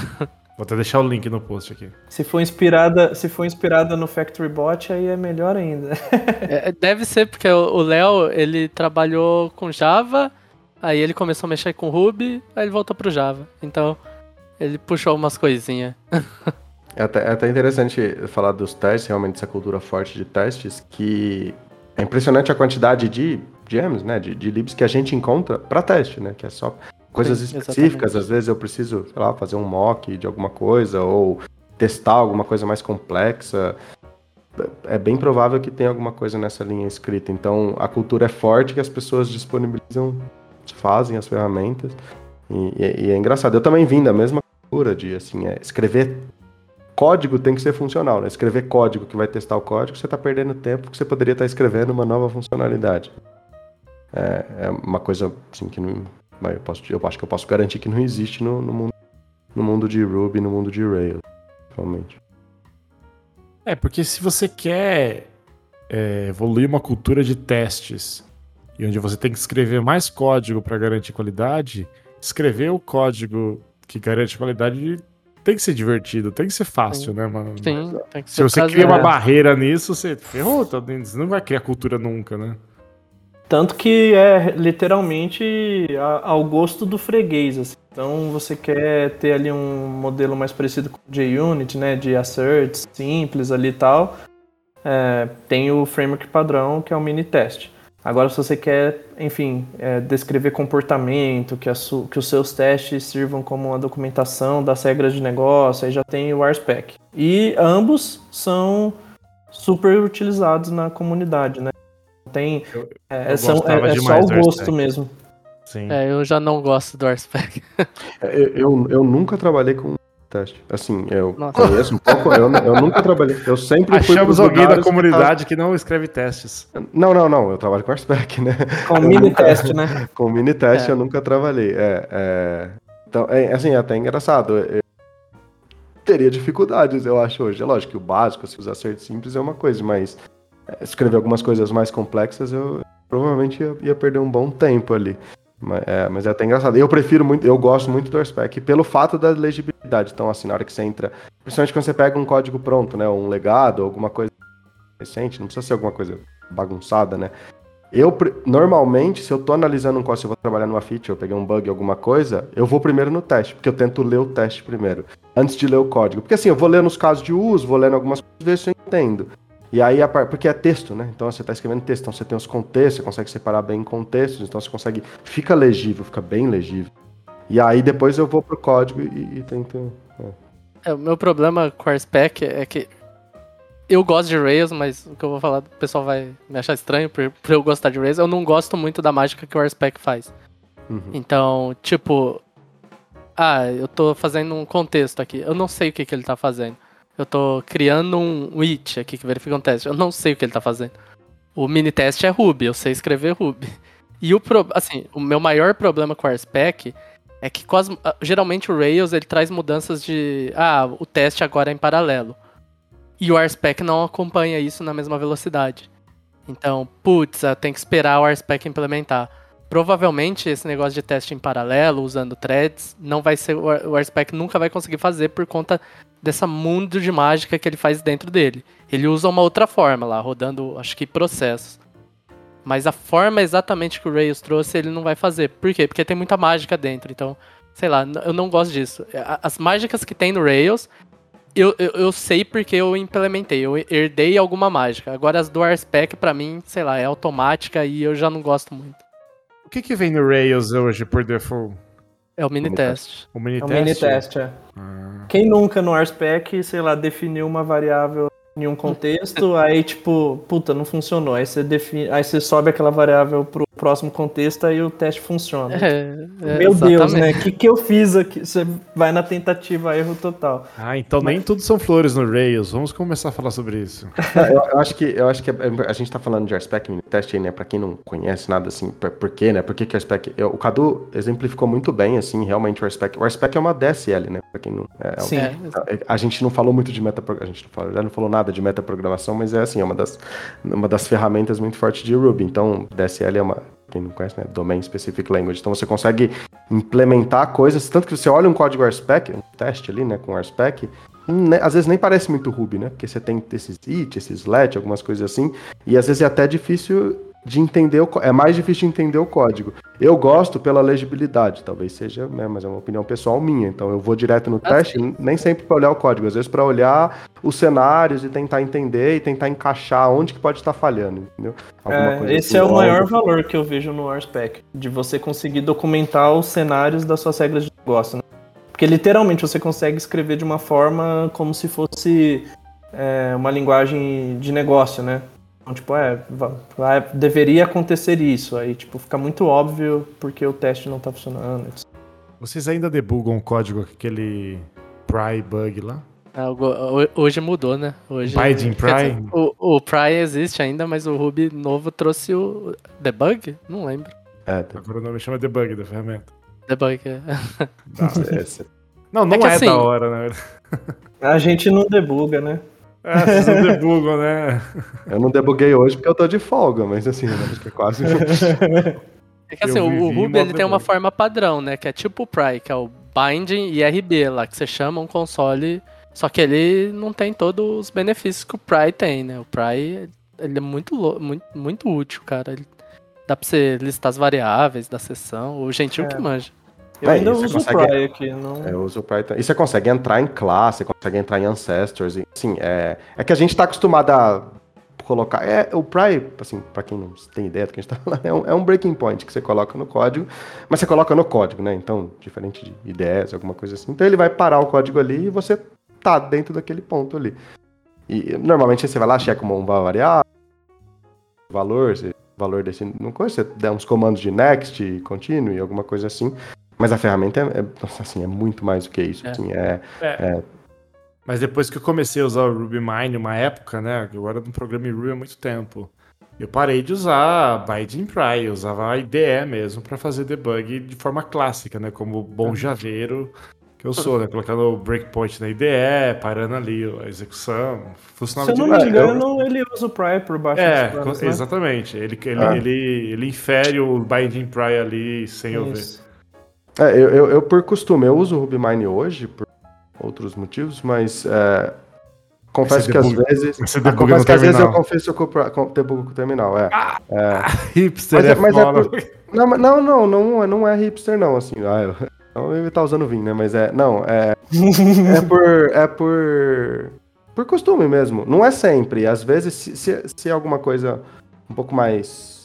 Vou até deixar o link no post aqui. Se for inspirada, se for inspirada no Factory Bot, aí é melhor ainda. É, deve ser, porque o Léo, ele trabalhou com Java, aí ele começou a mexer com Ruby, aí ele voltou pro Java. Então, ele puxou umas coisinhas. É até, é até interessante falar dos testes, realmente essa cultura forte de testes, que é impressionante a quantidade de gems, né, de, de libs que a gente encontra para teste, né, que é só coisas Sim, específicas. Exatamente. Às vezes eu preciso, sei lá, fazer um mock de alguma coisa ou testar alguma coisa mais complexa. É bem provável que tenha alguma coisa nessa linha escrita. Então a cultura é forte que as pessoas disponibilizam, fazem as ferramentas. E, e, e é engraçado. Eu também vim da mesma cultura de assim, é, escrever código tem que ser funcional, né? Escrever código que vai testar o código, você está perdendo tempo que você poderia estar tá escrevendo uma nova funcionalidade. É, é uma coisa assim que não, eu, posso, eu acho que eu posso garantir que não existe no, no mundo, no mundo de Ruby, no mundo de Rails, realmente. É, porque se você quer é, evoluir uma cultura de testes e onde você tem que escrever mais código para garantir qualidade, escrever o código que garante qualidade tem que ser divertido, tem que ser fácil, Sim. né, mano? Sim, tem que Se você cria uma barreira nisso, você ferrou, tá você não vai criar cultura nunca, né? Tanto que é literalmente ao gosto do freguês. Assim. Então você quer ter ali um modelo mais parecido com o JUnit, né? De asserts simples ali e tal. É, tem o framework padrão que é o mini test. Agora, se você quer, enfim, é, descrever comportamento, que, que, os seus testes sirvam como uma documentação das regras de negócio, aí já tem o RSpec. E ambos são super utilizados na comunidade, né? Tem, é, eu são, é, é só o gosto mesmo. Sim. É, eu já não gosto do RSpec. eu, eu, eu nunca trabalhei com teste. Assim, eu Nossa. conheço um pouco, eu, eu nunca trabalhei. Eu sempre Achamos fui alguém da comunidade que, que, não escreve testes. Não, não, não. Eu trabalho com RSpec, né? Com mini teste, né? Com mini teste é. eu nunca trabalhei. É, é... Então, é, assim, é até engraçado. Eu teria dificuldades, eu acho, hoje. É lógico que o básico, se usar acerto simples é uma coisa, mas é, escrever algumas coisas mais complexas eu provavelmente ia, ia perder um bom tempo ali. Mas é, mas é até engraçado. Eu prefiro muito, eu gosto muito do RSpec pelo fato da legibilidade. Então, assim, na hora que você entra, principalmente quando você pega um código pronto, né? Um legado, alguma coisa recente, não precisa ser alguma coisa bagunçada, né? Eu, normalmente, se eu tô analisando um código, se eu vou trabalhar numa feature, eu peguei um bug, alguma coisa, eu vou primeiro no teste, porque eu tento ler o teste primeiro, antes de ler o código. Porque assim, eu vou lendo os casos de uso, vou lendo algumas coisas, ver se eu entendo. E aí, porque é texto, né? Então você está escrevendo texto, então você tem os contextos, você consegue separar bem contextos, então você consegue. Fica legível, fica bem legível. E aí depois eu vou pro código e, e tento. É. é. o meu problema com o RSpec é que eu gosto de Rails, mas o que eu vou falar, o pessoal vai me achar estranho por, por eu gostar de Rails. Eu não gosto muito da mágica que o RSpec faz. Uhum. Então, tipo. Ah, eu tô fazendo um contexto aqui. Eu não sei o que, que ele tá fazendo. Eu tô criando um it aqui que verifica um teste. Eu não sei o que ele tá fazendo. O mini teste é Ruby, eu sei escrever Ruby. E o pro... assim, o meu maior problema com o RSpec é que quase, ah, geralmente o Rails ele traz mudanças de ah, o teste agora é em paralelo. E o RSpec não acompanha isso na mesma velocidade. Então, putz, tem que esperar o RSpec implementar. Provavelmente esse negócio de teste em paralelo, usando threads, não vai ser o RSpec nunca vai conseguir fazer por conta dessa mundo de mágica que ele faz dentro dele. Ele usa uma outra forma lá, rodando, acho que processos. Mas a forma exatamente que o Rails trouxe, ele não vai fazer. Por quê? Porque tem muita mágica dentro. Então, sei lá, eu não gosto disso. As mágicas que tem no Rails, eu, eu, eu sei porque eu implementei. Eu herdei alguma mágica. Agora, as do RSpec, pra mim, sei lá, é automática e eu já não gosto muito. O que, que vem no Rails hoje por default? É o mini teste. O mini é o mini teste, é. Ah. Quem nunca no RSpec, sei lá, definiu uma variável em um contexto, aí tipo, puta, não funcionou. Aí você define, aí você sobe aquela variável pro próximo contexto aí o teste funciona. É, É, Meu Deus, exatamente. né? O que, que eu fiz aqui? Você vai na tentativa, erro total. Ah, então nem tudo são flores no Rails. Vamos começar a falar sobre isso. Eu, eu acho que, eu acho que a gente tá falando de RSpec teste aí, né? Pra quem não conhece nada assim, por, por quê, né? Por que que o RSpec... eu- o Cadu exemplificou muito bem, assim, realmente o RSpec. O RSpec é uma DSL, né? Pra quem não... É, é Sim. É, A gente não falou muito de metaprogramação, a gente não falou, já não falou nada de metaprogramação, mas é assim, é uma das, uma das ferramentas muito fortes de Ruby. Então, DSL é uma, quem não conhece, né, Domain Specific Language. Então, você consegue implementar coisas, tanto que você olha um código RSpec, um teste ali, né, com RSpec, né, às vezes nem parece muito Ruby, né, porque você tem esses it, esses let, algumas coisas assim, e às vezes é até difícil de entender, o, é mais difícil de entender o código. Eu gosto pela legibilidade, talvez seja, né, mas é uma opinião pessoal minha. Então eu vou direto no Ah, teste, nem sempre para olhar o código, às vezes para olhar os cenários e tentar entender e tentar encaixar onde que pode estar falhando, entendeu? É, esse é o maior valor que eu vejo no RSpec, de você conseguir documentar os cenários das suas regras de negócio. Né? Porque literalmente você consegue escrever de uma forma como se fosse é, uma linguagem de negócio, né? Então, tipo, é, va- vai- deveria acontecer isso. Aí, tipo, fica muito óbvio porque o teste não tá funcionando. etc. Vocês ainda debugam o código com aquele pry bug lá? É, hoje mudou, né? Hoje, Biden Pry? dizer, o, o Pry existe ainda, mas o Ruby novo trouxe o debug? Não lembro. É, tá- Agora o nome chama debug da ferramenta. Debug. é. Não, não é, que assim- da hora, né? A gente não debuga, né? É, vocês não debugam, né? eu não debuguei hoje porque eu tô de folga, mas assim, eu acho que é quase. É que assim, o, Ruby ele tem uma forma padrão, né? Que é tipo o Pry, que é o Binding e RB lá, que você chama um console. Só que ele não tem todos os benefícios que o Pry tem, né? O Pry ele é muito, muito, muito útil, cara. Ele- dá pra você listar as variáveis da sessão. O Gentil É. que manja. Eu É, ainda uso consegue- o Pry aqui. Não... É, eu uso o Python. E você consegue entrar em classe, você consegue entrar em ancestors. E, assim, é, é que a gente tá acostumado a colocar. É, o Pry, assim, pra quem não tem ideia do que a gente tá falando, é um, é um breaking point que você coloca no código, mas você coloca no código, né? Então, diferente de IDEs, alguma coisa assim. Então ele vai parar o código ali e você tá dentro daquele ponto ali. E normalmente você vai lá, checa uma, variável, valor, valor desse. Não coisa, você dá uns comandos de next, continue, alguma coisa assim. Mas a ferramenta é, é, nossa, assim, é muito mais do que isso. É. assim, é, Mas depois que eu comecei a usar o RubyMine, uma época, né? Eu era um programa em Ruby há muito tempo. Eu parei de usar Binding Pry, eu usava a IDE mesmo para fazer debug de forma clássica, né? Como bom javeiro que eu sou, né? Colocando o breakpoint na IDE, parando ali a execução. Se Funcionava eu não me engano, ele usa o Pry por baixo É, planos, né? exatamente. Ele, ele, Ah. ele, ele infere o Binding Pry ali sem eu ver. É, eu, eu, eu, por costume, eu uso o RubyMine hoje por outros motivos, mas é, confesso que às vezes. Ah, confesso que às vezes eu confesso que eu debugo com o terminal, é. Hipster Mas é, é- mas é por- Não, não, não, não, é- não é hipster, não, assim. Ah, eu, então ele tá usando vinho, né? Mas é. Não, é. é por. É por. Por costume mesmo. Não é sempre. Às vezes, se, se, se é alguma coisa um pouco mais.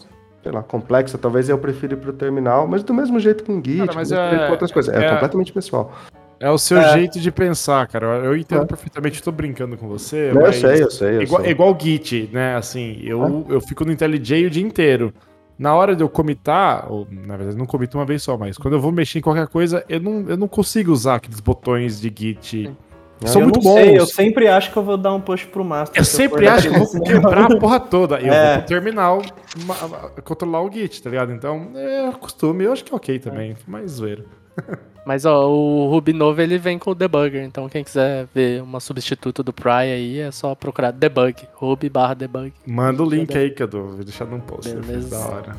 Sei lá, complexa, talvez eu prefira ir pro terminal, mas do mesmo jeito com Git, Cara, do mas mesmo é- jeito com outras coisas. É, é- completamente pessoal. É o seu É. jeito de pensar, cara. Eu entendo É. perfeitamente, tô brincando com você. Não, eu sei, eu sei. Eu igual, sei. igual Git, né? Assim, eu, eu fico no IntelliJ o dia inteiro. Na hora de eu comitar, ou na verdade não comito uma vez só, mas quando eu vou mexer em qualquer coisa, eu não, eu não consigo usar aqueles botões de Git. Ah, São eu muito não bons. sei, eu sempre acho que eu vou dar um push pro master. Eu se sempre for acho que eu vou quebrar a porra toda. E eu É. vou pro terminal ma- ma- controlar o Git, tá ligado? Então, é costume. Eu acho que é ok também. Mais zoeiro. Mas ó, o Ruby novo ele vem com o debugger, então quem quiser ver uma substituto do Pry aí é só procurar debug, Ruby barra debug. Manda o link aí que eu dou. Vou deixar num post. Beleza. Da hora.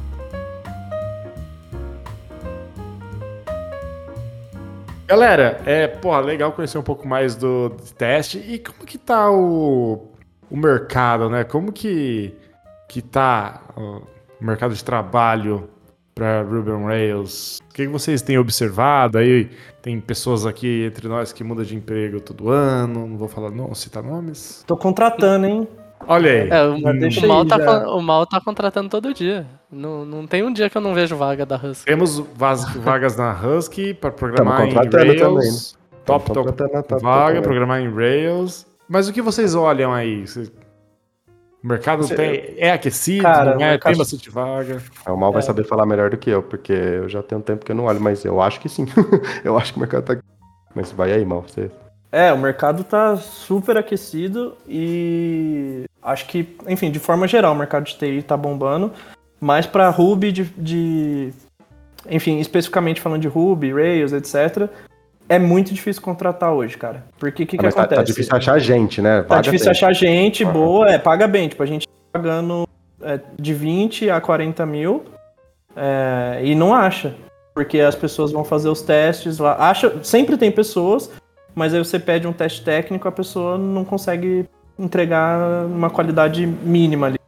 Galera, é, porra, legal conhecer um pouco mais do, teste. E como que tá o, o mercado, né? Como que, que tá o mercado de trabalho para Ruby on Rails? O que que vocês têm observado aí? Tem pessoas aqui entre nós que mudam de emprego todo ano. Não vou falar, não, citar nomes. Tô contratando, hein? Olha aí. É, o, deixa o, Mal aí, tá, o Mal tá contratando todo dia. Não, não tem um dia que eu não vejo vaga da Husky. Temos vagas na Husky para programar em contratando Rails. também, né? Top, top top, vaga, top, programar em Rails. Mas o que vocês olham aí? O mercado Você- tem, é aquecido, Cara, é, mercado- tem bastante vaga. O Mal vai saber falar melhor do que eu, porque eu já tenho um tempo que eu não olho, mas eu acho que sim. eu acho que o mercado tá. Mas vai aí, Mal. Você... É, o mercado tá super aquecido e acho que, enfim, de forma geral, o mercado de TI tá bombando. Mas para Ruby, de, de- enfim, especificamente falando de Ruby, Rails, etc., é muito difícil contratar hoje, cara. Porque o que, que mas tá, acontece? tá difícil achar gente, né? Tá Vaga difícil tem. achar gente boa, é, paga bem. Tipo, a gente tá pagando é, de 20 a 40 mil é, e não acha. Porque as pessoas vão fazer os testes lá. Acha, sempre tem pessoas, mas aí você pede um teste técnico, a pessoa não consegue entregar uma qualidade mínima ali.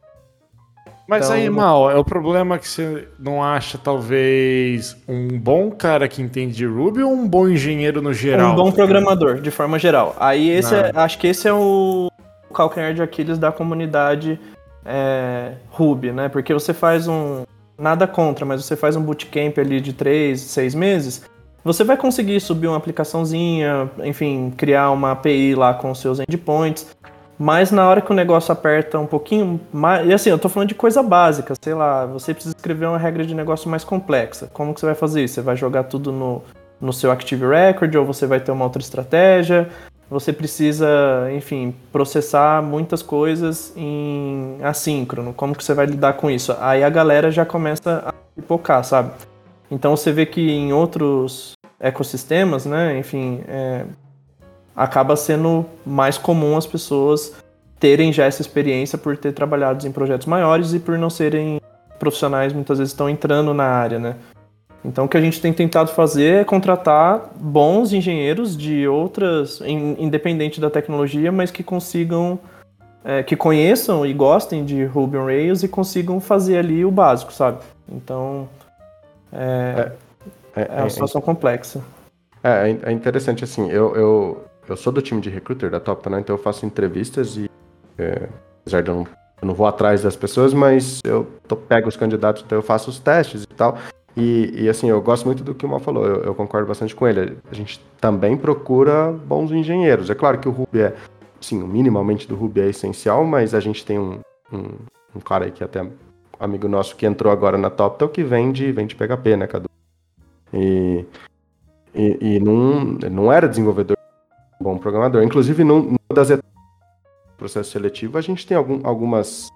Mas Então, aí, Mal, é o problema que você não acha, talvez, um bom cara que entende de Ruby ou um bom engenheiro no geral? Um bom programador, de forma geral. Aí esse Não. é- acho que esse é o calcanhar de Aquiles da comunidade é, Ruby, né? Porque você faz um. Nada contra, mas você faz um bootcamp ali de três, seis meses. Você vai conseguir subir uma aplicaçãozinha, enfim, criar uma API lá com os seus endpoints. Mas na hora que o negócio aperta um pouquinho mais. E assim, eu tô falando de coisa básica, sei lá, você precisa escrever uma regra de negócio mais complexa. Como que você vai fazer isso? Você vai jogar tudo no, no seu Active Record ou você vai ter uma outra estratégia. Você precisa, enfim, processar muitas coisas em assíncrono. Como que você vai lidar com isso? Aí a galera já começa a pipocar, sabe? Então você vê que em outros ecossistemas, né, enfim, é, acaba sendo mais comum as pessoas terem já essa experiência por ter trabalhado em projetos maiores e por não serem profissionais muitas vezes estão entrando na área, né? Então o que a gente tem tentado fazer é contratar bons engenheiros de outras, in- independente da tecnologia, mas que consigam, é, que conheçam e gostem de Ruby on Rails e consigam fazer ali o básico, sabe? Então é, É, é uma situação complexa. É, é interessante, assim, eu, eu, eu sou do time de recruiter da Top, né? Então eu faço entrevistas e, é, apesar de eu não, eu não vou atrás das pessoas, mas eu tô, pego os candidatos, então eu faço os testes e tal. E, e, assim, eu gosto muito do que o Mal falou, eu, eu concordo bastante com ele. A gente também procura bons engenheiros. É claro que o Ruby é, sim, o minimamente do Ruby é essencial, mas a gente tem um, um, um cara aí que até amigo nosso que entrou agora na TopTal que vende, vende PHP, né, Cadu? E, e, e não, não era desenvolvedor, bom programador. Inclusive, num- numa das etapas do processo seletivo, a gente tem algum, algumas,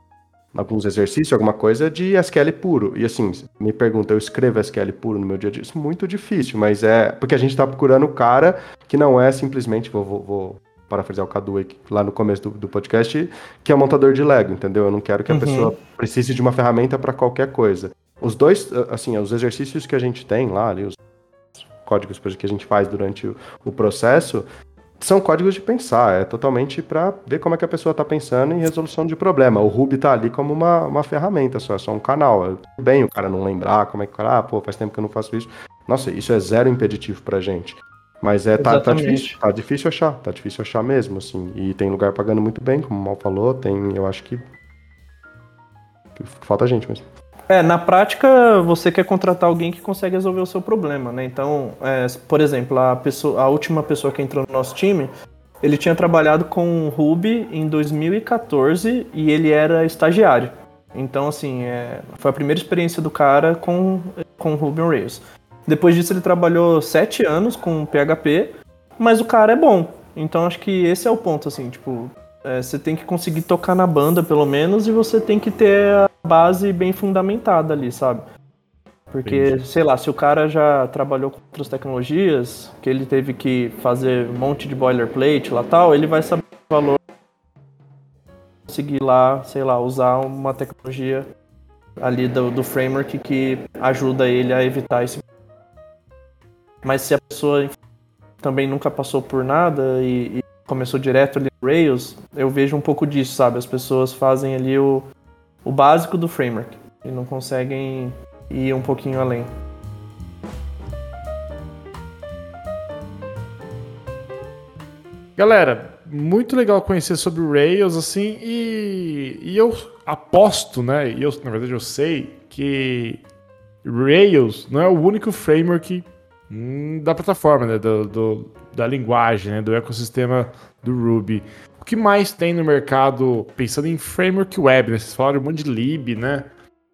alguns exercícios, alguma coisa de SQL puro. E assim, me pergunta, eu escrevo SQL puro no meu dia a dia? Isso é muito difícil, mas é porque a gente está procurando o cara que não é simplesmente, vou, vou, vou parafrasear o Cadu aí, lá no começo do, do podcast, que é montador de Lego, entendeu? Eu não quero que a Uhum. pessoa precise de uma ferramenta para qualquer coisa. Os dois, assim, os exercícios que a gente tem lá, ali, os códigos que a gente faz durante o, o processo, são códigos de pensar, é totalmente para ver como é que a pessoa está pensando em resolução de problema. O Ruby tá ali como uma, uma ferramenta só, é só um canal. É bem o cara não lembrar como é que o cara, ah, pô, faz tempo que eu não faço isso. Nossa, isso é zero impeditivo pra gente. Mas é, tá, tá difícil, tá difícil achar, tá difícil achar mesmo, assim. E tem lugar pagando muito bem, como o Mal falou, tem, eu acho que falta gente mesmo. É, na prática, você quer contratar alguém que consegue resolver o seu problema, né? Então, é, por exemplo, a, pessoa, a última pessoa que entrou no nosso time, ele tinha trabalhado com Ruby em 2014 e ele era estagiário. Então, assim, é, foi a primeira experiência do cara com, com Ruby on Rails. Depois disso, ele trabalhou sete anos com PHP, mas o cara é bom. Então, acho que esse é o ponto, assim, tipo, é, você tem que conseguir tocar na banda, pelo menos, e você tem que ter a base bem fundamentada ali, sabe? Porque, Entendi. sei lá, se o cara já trabalhou com outras tecnologias, que ele teve que fazer um monte de boilerplate lá tal, ele vai saber o valor conseguir lá, sei lá, usar uma tecnologia ali do, do framework que ajuda ele a evitar esse. Mas se a pessoa também nunca passou por nada e, e começou direto ali no Rails, eu vejo um pouco disso, sabe? As pessoas fazem ali o, o básico do framework e não conseguem ir um pouquinho além. Galera, muito legal conhecer sobre o Rails, assim, e, e eu aposto, né? E eu, na verdade, eu sei que Rails não é o único framework hum, da plataforma, né? Do, do- da linguagem, né? Do ecossistema do Ruby. o que mais tem no mercado, pensando em framework web, né? Vocês falaram um monte de lib, né?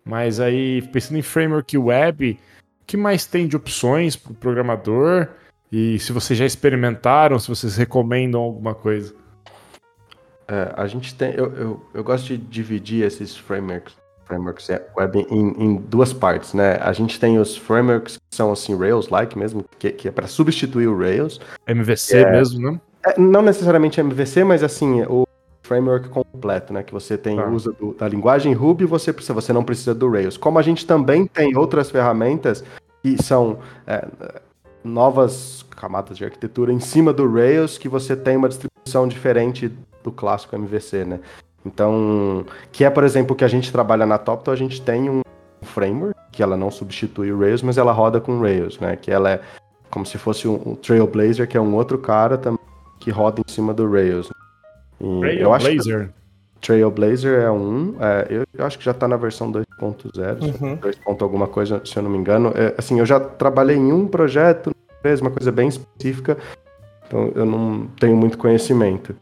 Mas aí, pensando em framework web, o que mais tem de opções para o programador? E se vocês já experimentaram, se vocês recomendam alguma coisa? É, a gente tem. Eu, eu, eu gosto de dividir esses frameworks, frameworks web em, em, duas partes, né? A gente tem os frameworks que são assim, Rails-like mesmo, que, que é para substituir o Rails. MVC é, mesmo, né? É, não necessariamente MVC, mas assim, o framework completo, né? Que você tem ah. uso do, da linguagem Ruby e você precisa, você não precisa do Rails. Como a gente também tem outras ferramentas que são é, novas camadas de arquitetura em cima do Rails, que você tem uma distribuição diferente do clássico MVC, né? Então, que é, por exemplo, que a gente trabalha na TopTal, a gente tem um framework, que ela não substitui o Rails, mas ela roda com Rails, né? Que ela é como se fosse um, um Trailblazer, que é um outro cara também que roda em cima do Rails. Trailblazer? Trailblazer é um, é, eu, eu, acho que já está na versão 2.0, uhum. 2. alguma coisa, se eu não me engano. É, assim, eu já trabalhei em um projeto, uma coisa bem específica, então eu não tenho muito conhecimento.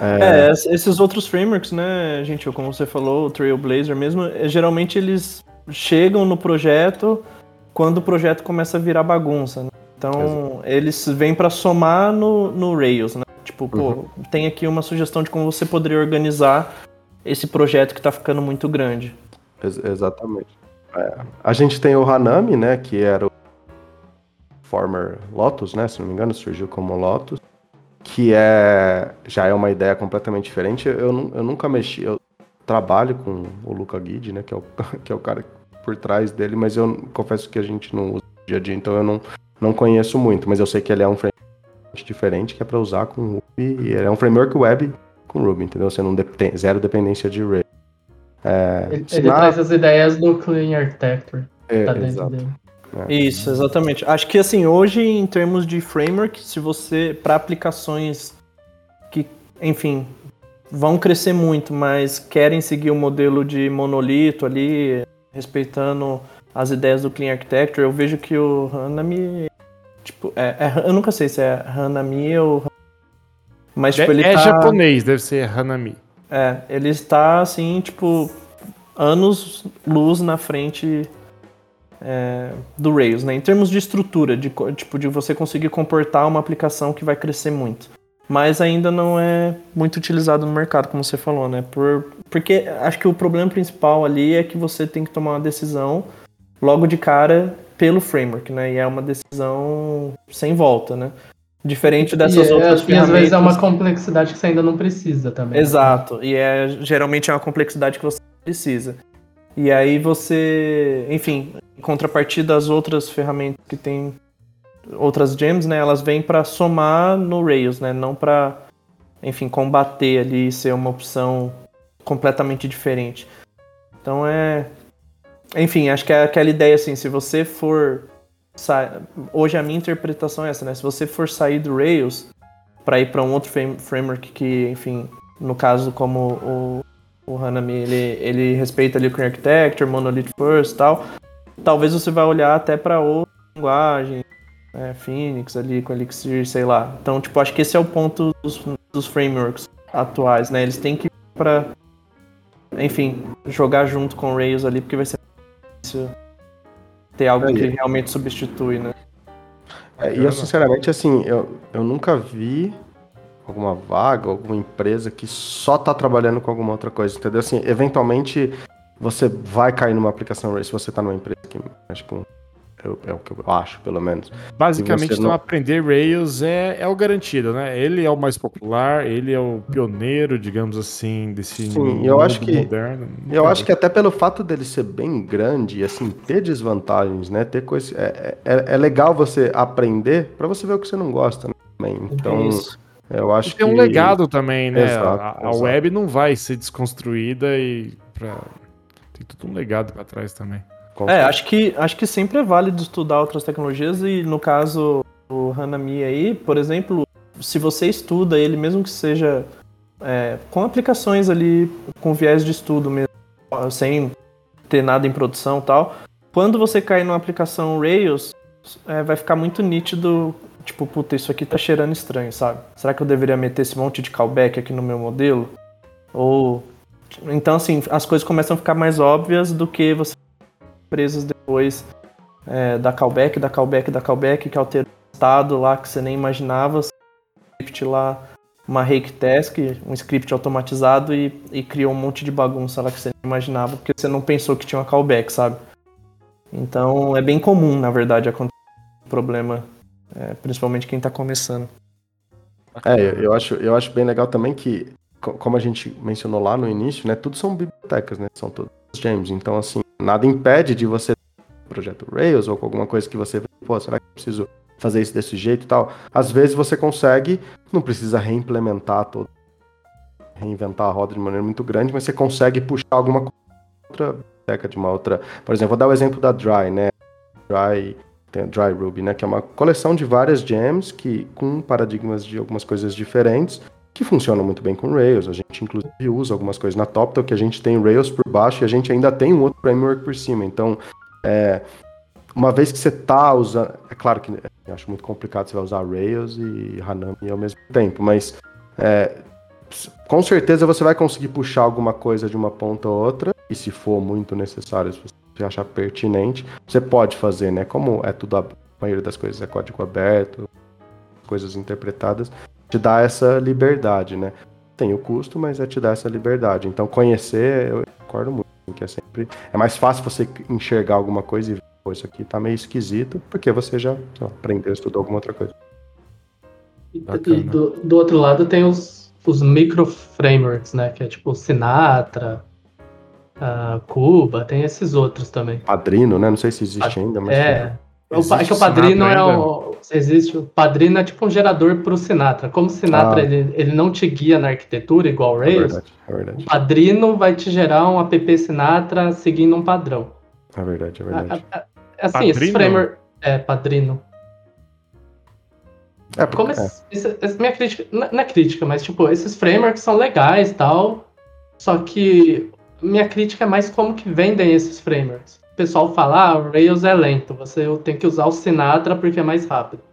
É... é, esses outros frameworks, né, gente, como você falou, o Trailblazer mesmo, é, geralmente eles chegam no projeto quando o projeto começa a virar bagunça. Né? Então, Exato. eles vêm para somar no, no Rails, né? Tipo, pô, uhum. tem aqui uma sugestão de como você poderia organizar esse projeto que está ficando muito grande. Ex exatamente. É. A gente tem o Hanami, né, que era o former Lotus, né, se não me engano, surgiu como Lotus que é já é uma ideia completamente diferente. Eu, eu nunca mexi, eu trabalho com o Luca Guide, né, que é o, que é o cara por trás dele, mas eu confesso que a gente não usa no dia a dia, então eu não, não conheço muito, mas eu sei que ele é um framework diferente que é para usar com Ruby, e ele é um framework web com Ruby, entendeu? Você não tem zero dependência de Rails. É, ele, ele na... traz as ideias do Clean Architecture. É, tá exato. Dele. É. Isso, exatamente. Acho que assim, hoje em termos de framework, se você para aplicações que, enfim, vão crescer muito, mas querem seguir o modelo de monolito ali, respeitando as ideias do Clean Architecture, eu vejo que o Hanami, tipo, é, é, eu nunca sei se é Hanami ou mas tipo, ele é tá... japonês, deve ser Hanami. É, ele está assim, tipo, anos luz na frente é, do Rails, né? Em termos de estrutura, de, tipo, de você conseguir comportar uma aplicação que vai crescer muito. Mas ainda não é muito utilizado no mercado, como você falou, né? Por, porque acho que o problema principal ali é que você tem que tomar uma decisão logo de cara pelo framework, né? E é uma decisão sem volta, né? Diferente dessas e é, outras é, ferramentas. E às vezes é uma complexidade que você ainda não precisa também. Exato. E é geralmente é uma complexidade que você precisa. E aí você, enfim, em contrapartida das outras ferramentas que tem outras gems, né, elas vêm para somar no Rails, né, não para, enfim, combater ali ser uma opção completamente diferente. Então é, enfim, acho que é aquela ideia assim, se você for hoje a minha interpretação é essa, né? Se você for sair do Rails para ir para um outro framework que, enfim, no caso como o o Hanami, ele, ele respeita ali o Clean Architecture, Monolith First e tal. Talvez você vai olhar até para outra linguagem, né, Phoenix ali com Elixir, sei lá. Então, tipo, acho que esse é o ponto dos, dos frameworks atuais, né? Eles têm que ir para enfim, jogar junto com o Rails ali, porque vai ser difícil ter algo que realmente substitui, né? É, e eu, sinceramente, assim, eu, eu nunca vi alguma vaga, alguma empresa que só tá trabalhando com alguma outra coisa, entendeu? Assim, eventualmente você vai cair numa aplicação se você tá numa empresa que acho que é o que eu acho, pelo menos. Basicamente, então, não... aprender Rails é, é o garantido, né? Ele é o mais popular, ele é o pioneiro, digamos assim, desse Sim, eu acho que moderno. Eu acho que até pelo fato dele ser bem grande e assim ter desvantagens, né? Ter coisa é, é, é legal você aprender para você ver o que você não gosta, né? Então, Isso. Eu acho e tem um legado também, né? Exato, a, a exato. web não vai ser desconstruída e pra... tem tudo um legado para trás também. é, acho que, acho que sempre é válido estudar outras tecnologias e no caso o Hanami aí, por exemplo, se você estuda ele, mesmo que seja é, com aplicações ali com viés de estudo mesmo, sem ter nada em produção e tal, quando você cair numa aplicação Rails, é, vai ficar muito nítido tipo, puta, isso aqui tá cheirando estranho, sabe? Será que eu deveria meter esse monte de callback aqui no meu modelo? Ou. Então, assim, as coisas começam a ficar mais óbvias do que você presas depois é, da callback, da callback, da callback, que altera o estado lá que você nem imaginava. Script lá, uma rake task, um script automatizado e, e criou um monte de bagunça lá que você nem imaginava, porque você não pensou que tinha uma callback, sabe? Então é bem comum, na verdade, acontecer problema, é, principalmente quem está começando. É, eu acho, eu acho bem legal também que, como a gente mencionou lá no início, né, tudo são bibliotecas, né, são todos gems. Então, assim, nada impede de você projeto Rails ou com alguma coisa que você, pô, será que eu preciso fazer isso desse jeito e tal? Às vezes você consegue, não precisa reimplementar todo, reinventar a roda de maneira muito grande, mas você consegue puxar alguma outra biblioteca de uma outra. Por exemplo, vou dar o exemplo da Dry, né? Dry tem a Dry Ruby, né? Que é uma coleção de várias gems que com paradigmas de algumas coisas diferentes que funcionam muito bem com Rails. A gente inclusive usa algumas coisas na Toptal que a gente tem Rails por baixo e a gente ainda tem um outro framework por cima. Então, é, uma vez que você está usando, é claro que eu acho muito complicado você vai usar Rails e Hanami ao mesmo tempo, mas é, com certeza você vai conseguir puxar alguma coisa de uma ponta ou outra e se for muito necessário, se você achar pertinente, você pode fazer, né? Como é tudo a maioria das coisas é código aberto, coisas interpretadas, te dá essa liberdade, né? Tem o custo, mas é te dar essa liberdade. Então, conhecer, eu concordo muito, que é sempre. É mais fácil você enxergar alguma coisa e ver, pô, isso aqui tá meio esquisito, porque você já ó, aprendeu, estudou alguma outra coisa. E, do, do, outro lado tem os, os micro frameworks, né? Que é tipo Sinatra, uh, Cuba, tem esses outros também. Padrino, né? Não sei se existe ainda, mas. É. O, é que o Padrino é o. Existe. O Padrino é tipo um gerador para o Sinatra. Como o Sinatra ah. ele, ele não te guia na arquitetura igual o é Rails, é verdade, é verdade. o Padrino vai te gerar um app Sinatra seguindo um padrão. É verdade, é verdade. A, a, assim, Padrino? esse framework. É, Padrino. É, Como é. Esse, esse, minha crítica. Não é crítica, mas tipo, esses frameworks são legais e tal. Só que minha crítica é mais como que vendem esses frameworks o pessoal fala, ah, o Rails é lento, você tem que usar o Sinatra porque é mais rápido.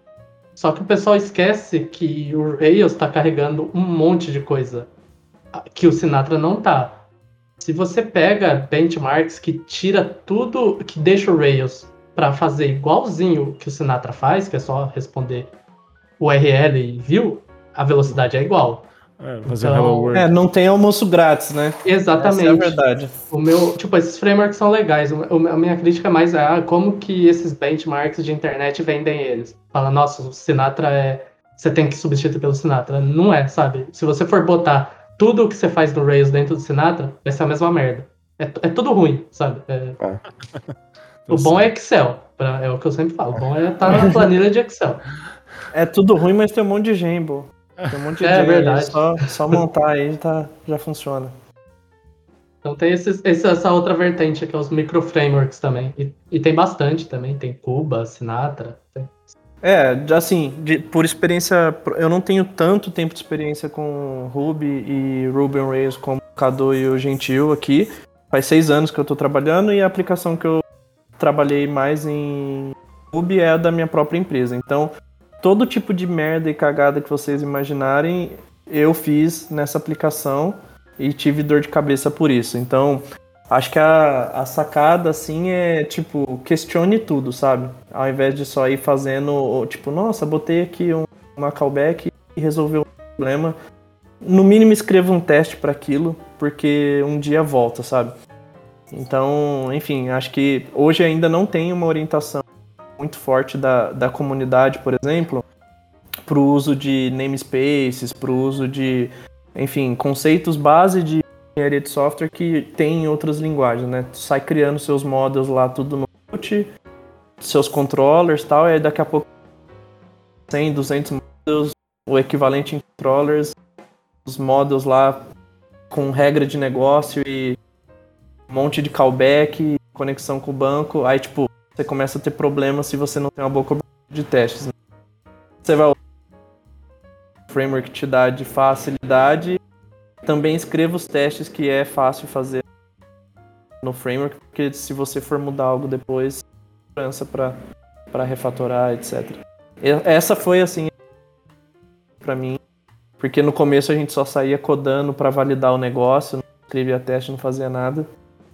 Só que o pessoal esquece que o Rails está carregando um monte de coisa que o Sinatra não tá. Se você pega benchmarks que tira tudo, que deixa o Rails para fazer igualzinho que o Sinatra faz, que é só responder URL e view, a velocidade é igual. É, fazer então, Hello World. É, não tem almoço grátis, né? Exatamente. Essa é a verdade. O meu, tipo, esses frameworks são legais. O, a minha crítica é mais é ah, como que esses benchmarks de internet vendem eles. Fala, nossa, o Sinatra é. Você tem que substituir pelo Sinatra. Não é, sabe? Se você for botar tudo o que você faz no Rails dentro do Sinatra, vai ser a mesma merda. É, é tudo ruim, sabe? É... é. o bom é Excel. Pra, é o que eu sempre falo. O bom é estar tá na planilha de Excel. É tudo ruim, mas tem um monte de Gembo. Tem um monte de é, verdade. Só, só montar aí tá, já funciona. Então tem esses, essa outra vertente que é os micro frameworks também. E, e tem bastante também, tem Cuba, Sinatra. Tem. É, assim, de, por experiência, eu não tenho tanto tempo de experiência com Ruby e Ruby on Rails como o Cadu e o Gentil aqui. Faz seis anos que eu estou trabalhando e a aplicação que eu trabalhei mais em Ruby é a da minha própria empresa. Então, todo tipo de merda e cagada que vocês imaginarem, eu fiz nessa aplicação e tive dor de cabeça por isso. Então, acho que a, a sacada, assim, é, tipo, questione tudo, sabe? Ao invés de só ir fazendo, tipo, nossa, botei aqui um, uma callback e resolveu um problema. No mínimo, escreva um teste para aquilo, porque um dia volta, sabe? Então, enfim, acho que hoje ainda não tem uma orientação muito forte da, da comunidade, por exemplo, para o uso de namespaces, para o uso de, enfim, conceitos base de engenharia de software que tem em outras linguagens, né? Tu sai criando seus models lá tudo no Qt, seus controllers tal, e aí daqui a pouco 100, 200 models, o equivalente em controllers, os models lá com regra de negócio e um monte de callback, conexão com o banco, aí tipo, você começa a ter problemas se você não tem uma boa cobertura de testes. Né? Você vai o framework te dá de facilidade. Também escreva os testes que é fácil fazer no framework, porque se você for mudar algo depois, segurança para para refatorar, etc. essa foi assim para mim, porque no começo a gente só saía codando para validar o negócio, não escrevia teste, não fazia nada,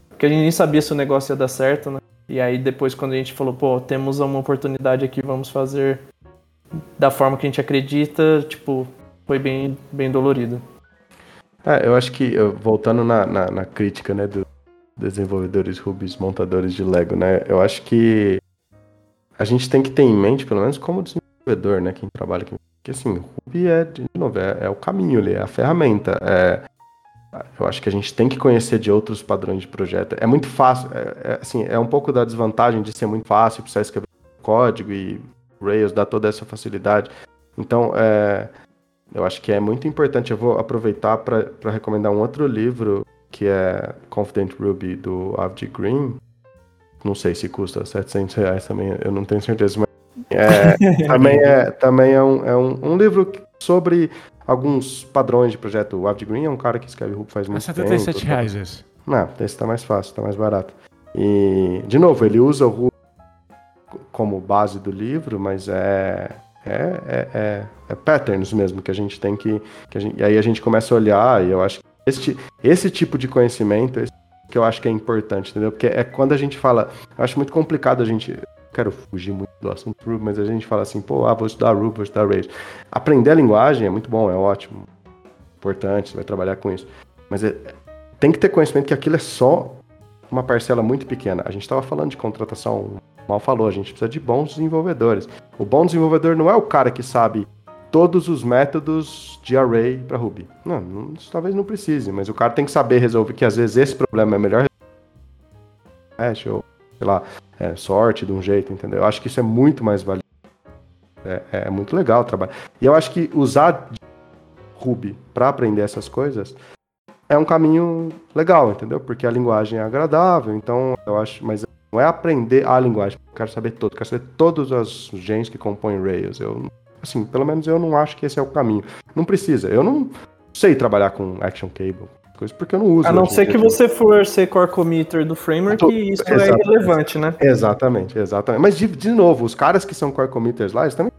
porque a gente nem sabia se o negócio ia dar certo, né? E aí depois quando a gente falou, pô, temos uma oportunidade aqui, vamos fazer da forma que a gente acredita, tipo, foi bem, bem dolorido. É, eu acho que, voltando na, na, na crítica, né, dos desenvolvedores Ruby, montadores de Lego, né, eu acho que a gente tem que ter em mente, pelo menos como desenvolvedor, né, quem trabalha aqui, que assim, Ruby é, de novo, é, é o caminho ali, é a ferramenta, é, eu acho que a gente tem que conhecer de outros padrões de projeto. É muito fácil, é, é, assim, é um pouco da desvantagem de ser muito fácil, precisar escrever código e Rails dá toda essa facilidade. Então, é, eu acho que é muito importante. Eu vou aproveitar para recomendar um outro livro que é Confident Ruby do Avdi Green. Não sei se custa 700 reais também, eu não tenho certeza, mas é, também é, também é, um, é um, um, livro sobre alguns padrões de projeto. O Avdi Green é um cara que escreve Ruby faz muito é 77 tempo. reais esse. Não, esse tá mais fácil, tá mais barato. E, de novo, ele usa o Ruby como base do livro, mas é é, é, é, é, patterns mesmo que a gente tem que, que gente, e aí a gente começa a olhar e eu acho que esse, esse tipo de conhecimento esse, que eu acho que é importante, entendeu? Porque é quando a gente fala, eu acho muito complicado a gente, quero fugir muito do assunto Ruby, mas a gente fala assim, pô, ah, vou estudar Ruby, vou estudar Rails. Aprender a linguagem é muito bom, é ótimo, importante, você vai trabalhar com isso, mas é, tem que ter conhecimento que aquilo é só uma parcela muito pequena. A gente estava falando de contratação mal falou, a gente precisa de bons desenvolvedores. O bom desenvolvedor não é o cara que sabe todos os métodos de array para Ruby. Não, não, talvez não precise, mas o cara tem que saber resolver que às vezes esse problema é melhor hash ou sei lá, é, sorte de um jeito, entendeu? Eu acho que isso é muito mais valioso. É, é muito legal o trabalho. E eu acho que usar Ruby para aprender essas coisas é um caminho legal, entendeu? Porque a linguagem é agradável, então eu acho, mas não é aprender a linguagem, eu quero saber todo, quero saber todos os genes que compõem Rails. Eu, assim, pelo menos eu não acho que esse é o caminho. Não precisa. Eu não sei trabalhar com Action Cable, coisa porque eu não uso. A não ser que você for ser core committer do framework, tô... isso é exatamente. é relevante, né? Exatamente, exatamente. Mas de, de novo, os caras que são core committers lá, eles também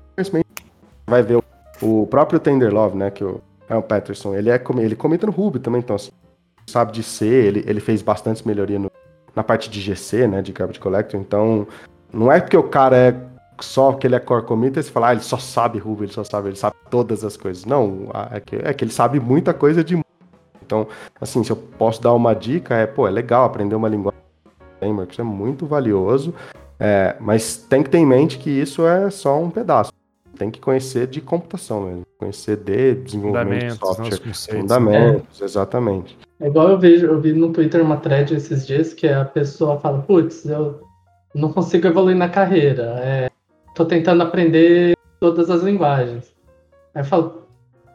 vai ver o, o próprio Tenderlove, né, que o é o Patterson, ele é ele comita no Ruby também, então assim, sabe de C, ele, ele fez bastante melhoria no, na parte de GC, né, de Garbage Collector, então não é porque o cara é só que ele é core committer, você fala, ah, ele só sabe Ruby, ele só sabe, ele sabe todas as coisas. Não, é que, é que ele sabe muita coisa de então, assim, se eu posso dar uma dica, é, pô, é legal aprender uma linguagem framework, isso é muito valioso, é, mas tem que ter em mente que isso é só um pedaço. Tem que conhecer de computação mesmo, conhecer de desenvolvimento de software, né, fundamentos, exatamente. É igual eu vejo, eu vi no Twitter uma thread esses dias que a pessoa fala, putz, eu não consigo evoluir na carreira, é, tô tentando aprender todas as linguagens. Aí eu falo,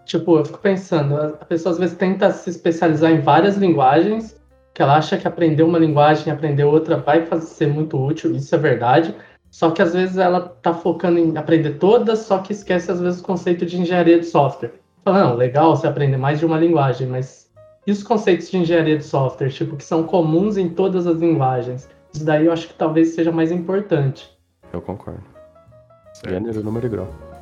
tipo, eu fico pensando, a pessoa às vezes tenta se especializar em várias linguagens, que ela acha que aprender uma linguagem e aprender outra vai fazer, ser muito útil, isso é verdade, só que às vezes ela tá focando em aprender todas, só que esquece às vezes o conceito de engenharia de software. Fala, não, legal você aprender mais de uma linguagem, mas e os conceitos de engenharia de software, tipo, que são comuns em todas as linguagens? Isso daí eu acho que talvez seja mais importante. Eu concordo. Gênero, número e grau.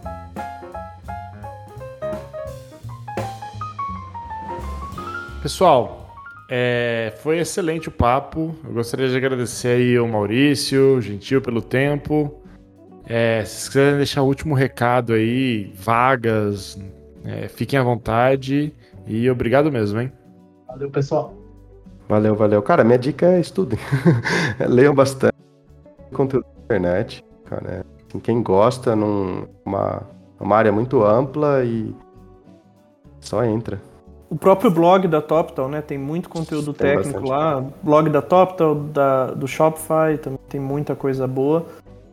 Pessoal, é, foi excelente o papo. Eu gostaria de agradecer aí ao Maurício, Gentil, pelo tempo. É, se vocês quiserem deixar o último recado aí, vagas, é, fiquem à vontade. E obrigado mesmo, hein? Valeu, pessoal. Valeu, valeu. Cara, minha dica é estudem. Leiam bastante conteúdo na internet, cara. Assim, quem gosta, numa uma, uma área muito ampla e só entra. O próprio blog da TopTal, né? Tem muito conteúdo tem técnico lá. Blog da TopTal, da, do Shopify, também tem muita coisa boa.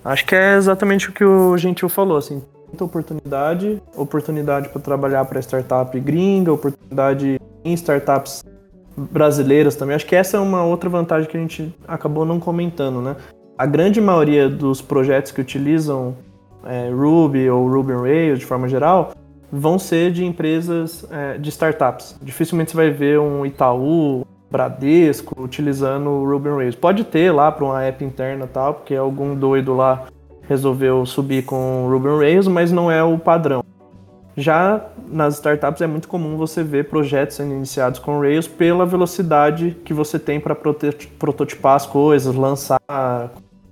Acho que é exatamente o que o Gentil falou, assim. Muita oportunidade, oportunidade para trabalhar para startup gringa, oportunidade em startups brasileiras também. Acho que essa é uma outra vantagem que a gente acabou não comentando, né? A grande maioria dos projetos que utilizam é, Ruby ou Ruby on Rails de forma geral vão ser de empresas é, de startups. Dificilmente você vai ver um Itaú, Bradesco utilizando o Ruby on Rails. Pode ter lá para uma app interna tal, porque algum doido lá resolveu subir com Ruby on Rails, mas não é o padrão. Já nas startups é muito comum você ver projetos sendo iniciados com Rails pela velocidade que você tem para prototipar as coisas, lançar,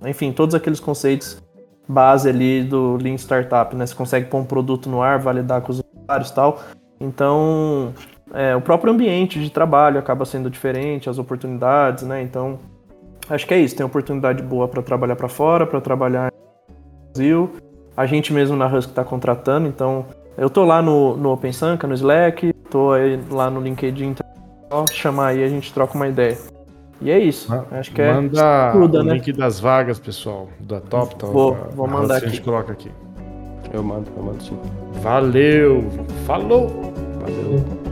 enfim, todos aqueles conceitos base ali do Lean Startup, né? Você consegue pôr um produto no ar, validar com os usuários e tal. Então, é, o próprio ambiente de trabalho acaba sendo diferente, as oportunidades, né? Então, acho que é isso. Tem oportunidade boa para trabalhar para fora, para trabalhar no Brasil. A gente mesmo na Husky está contratando, então eu tô lá no, no OpenSanka, no Slack, tô lá no LinkedIn, então chamar aí a gente troca uma ideia. E é isso. Acho que Manda é Manda o né? link das vagas, pessoal, da Top. Tá, vou, vou mandar aqui. A gente coloca aqui. Eu mando, eu mando sim. Valeu. Falou. Valeu.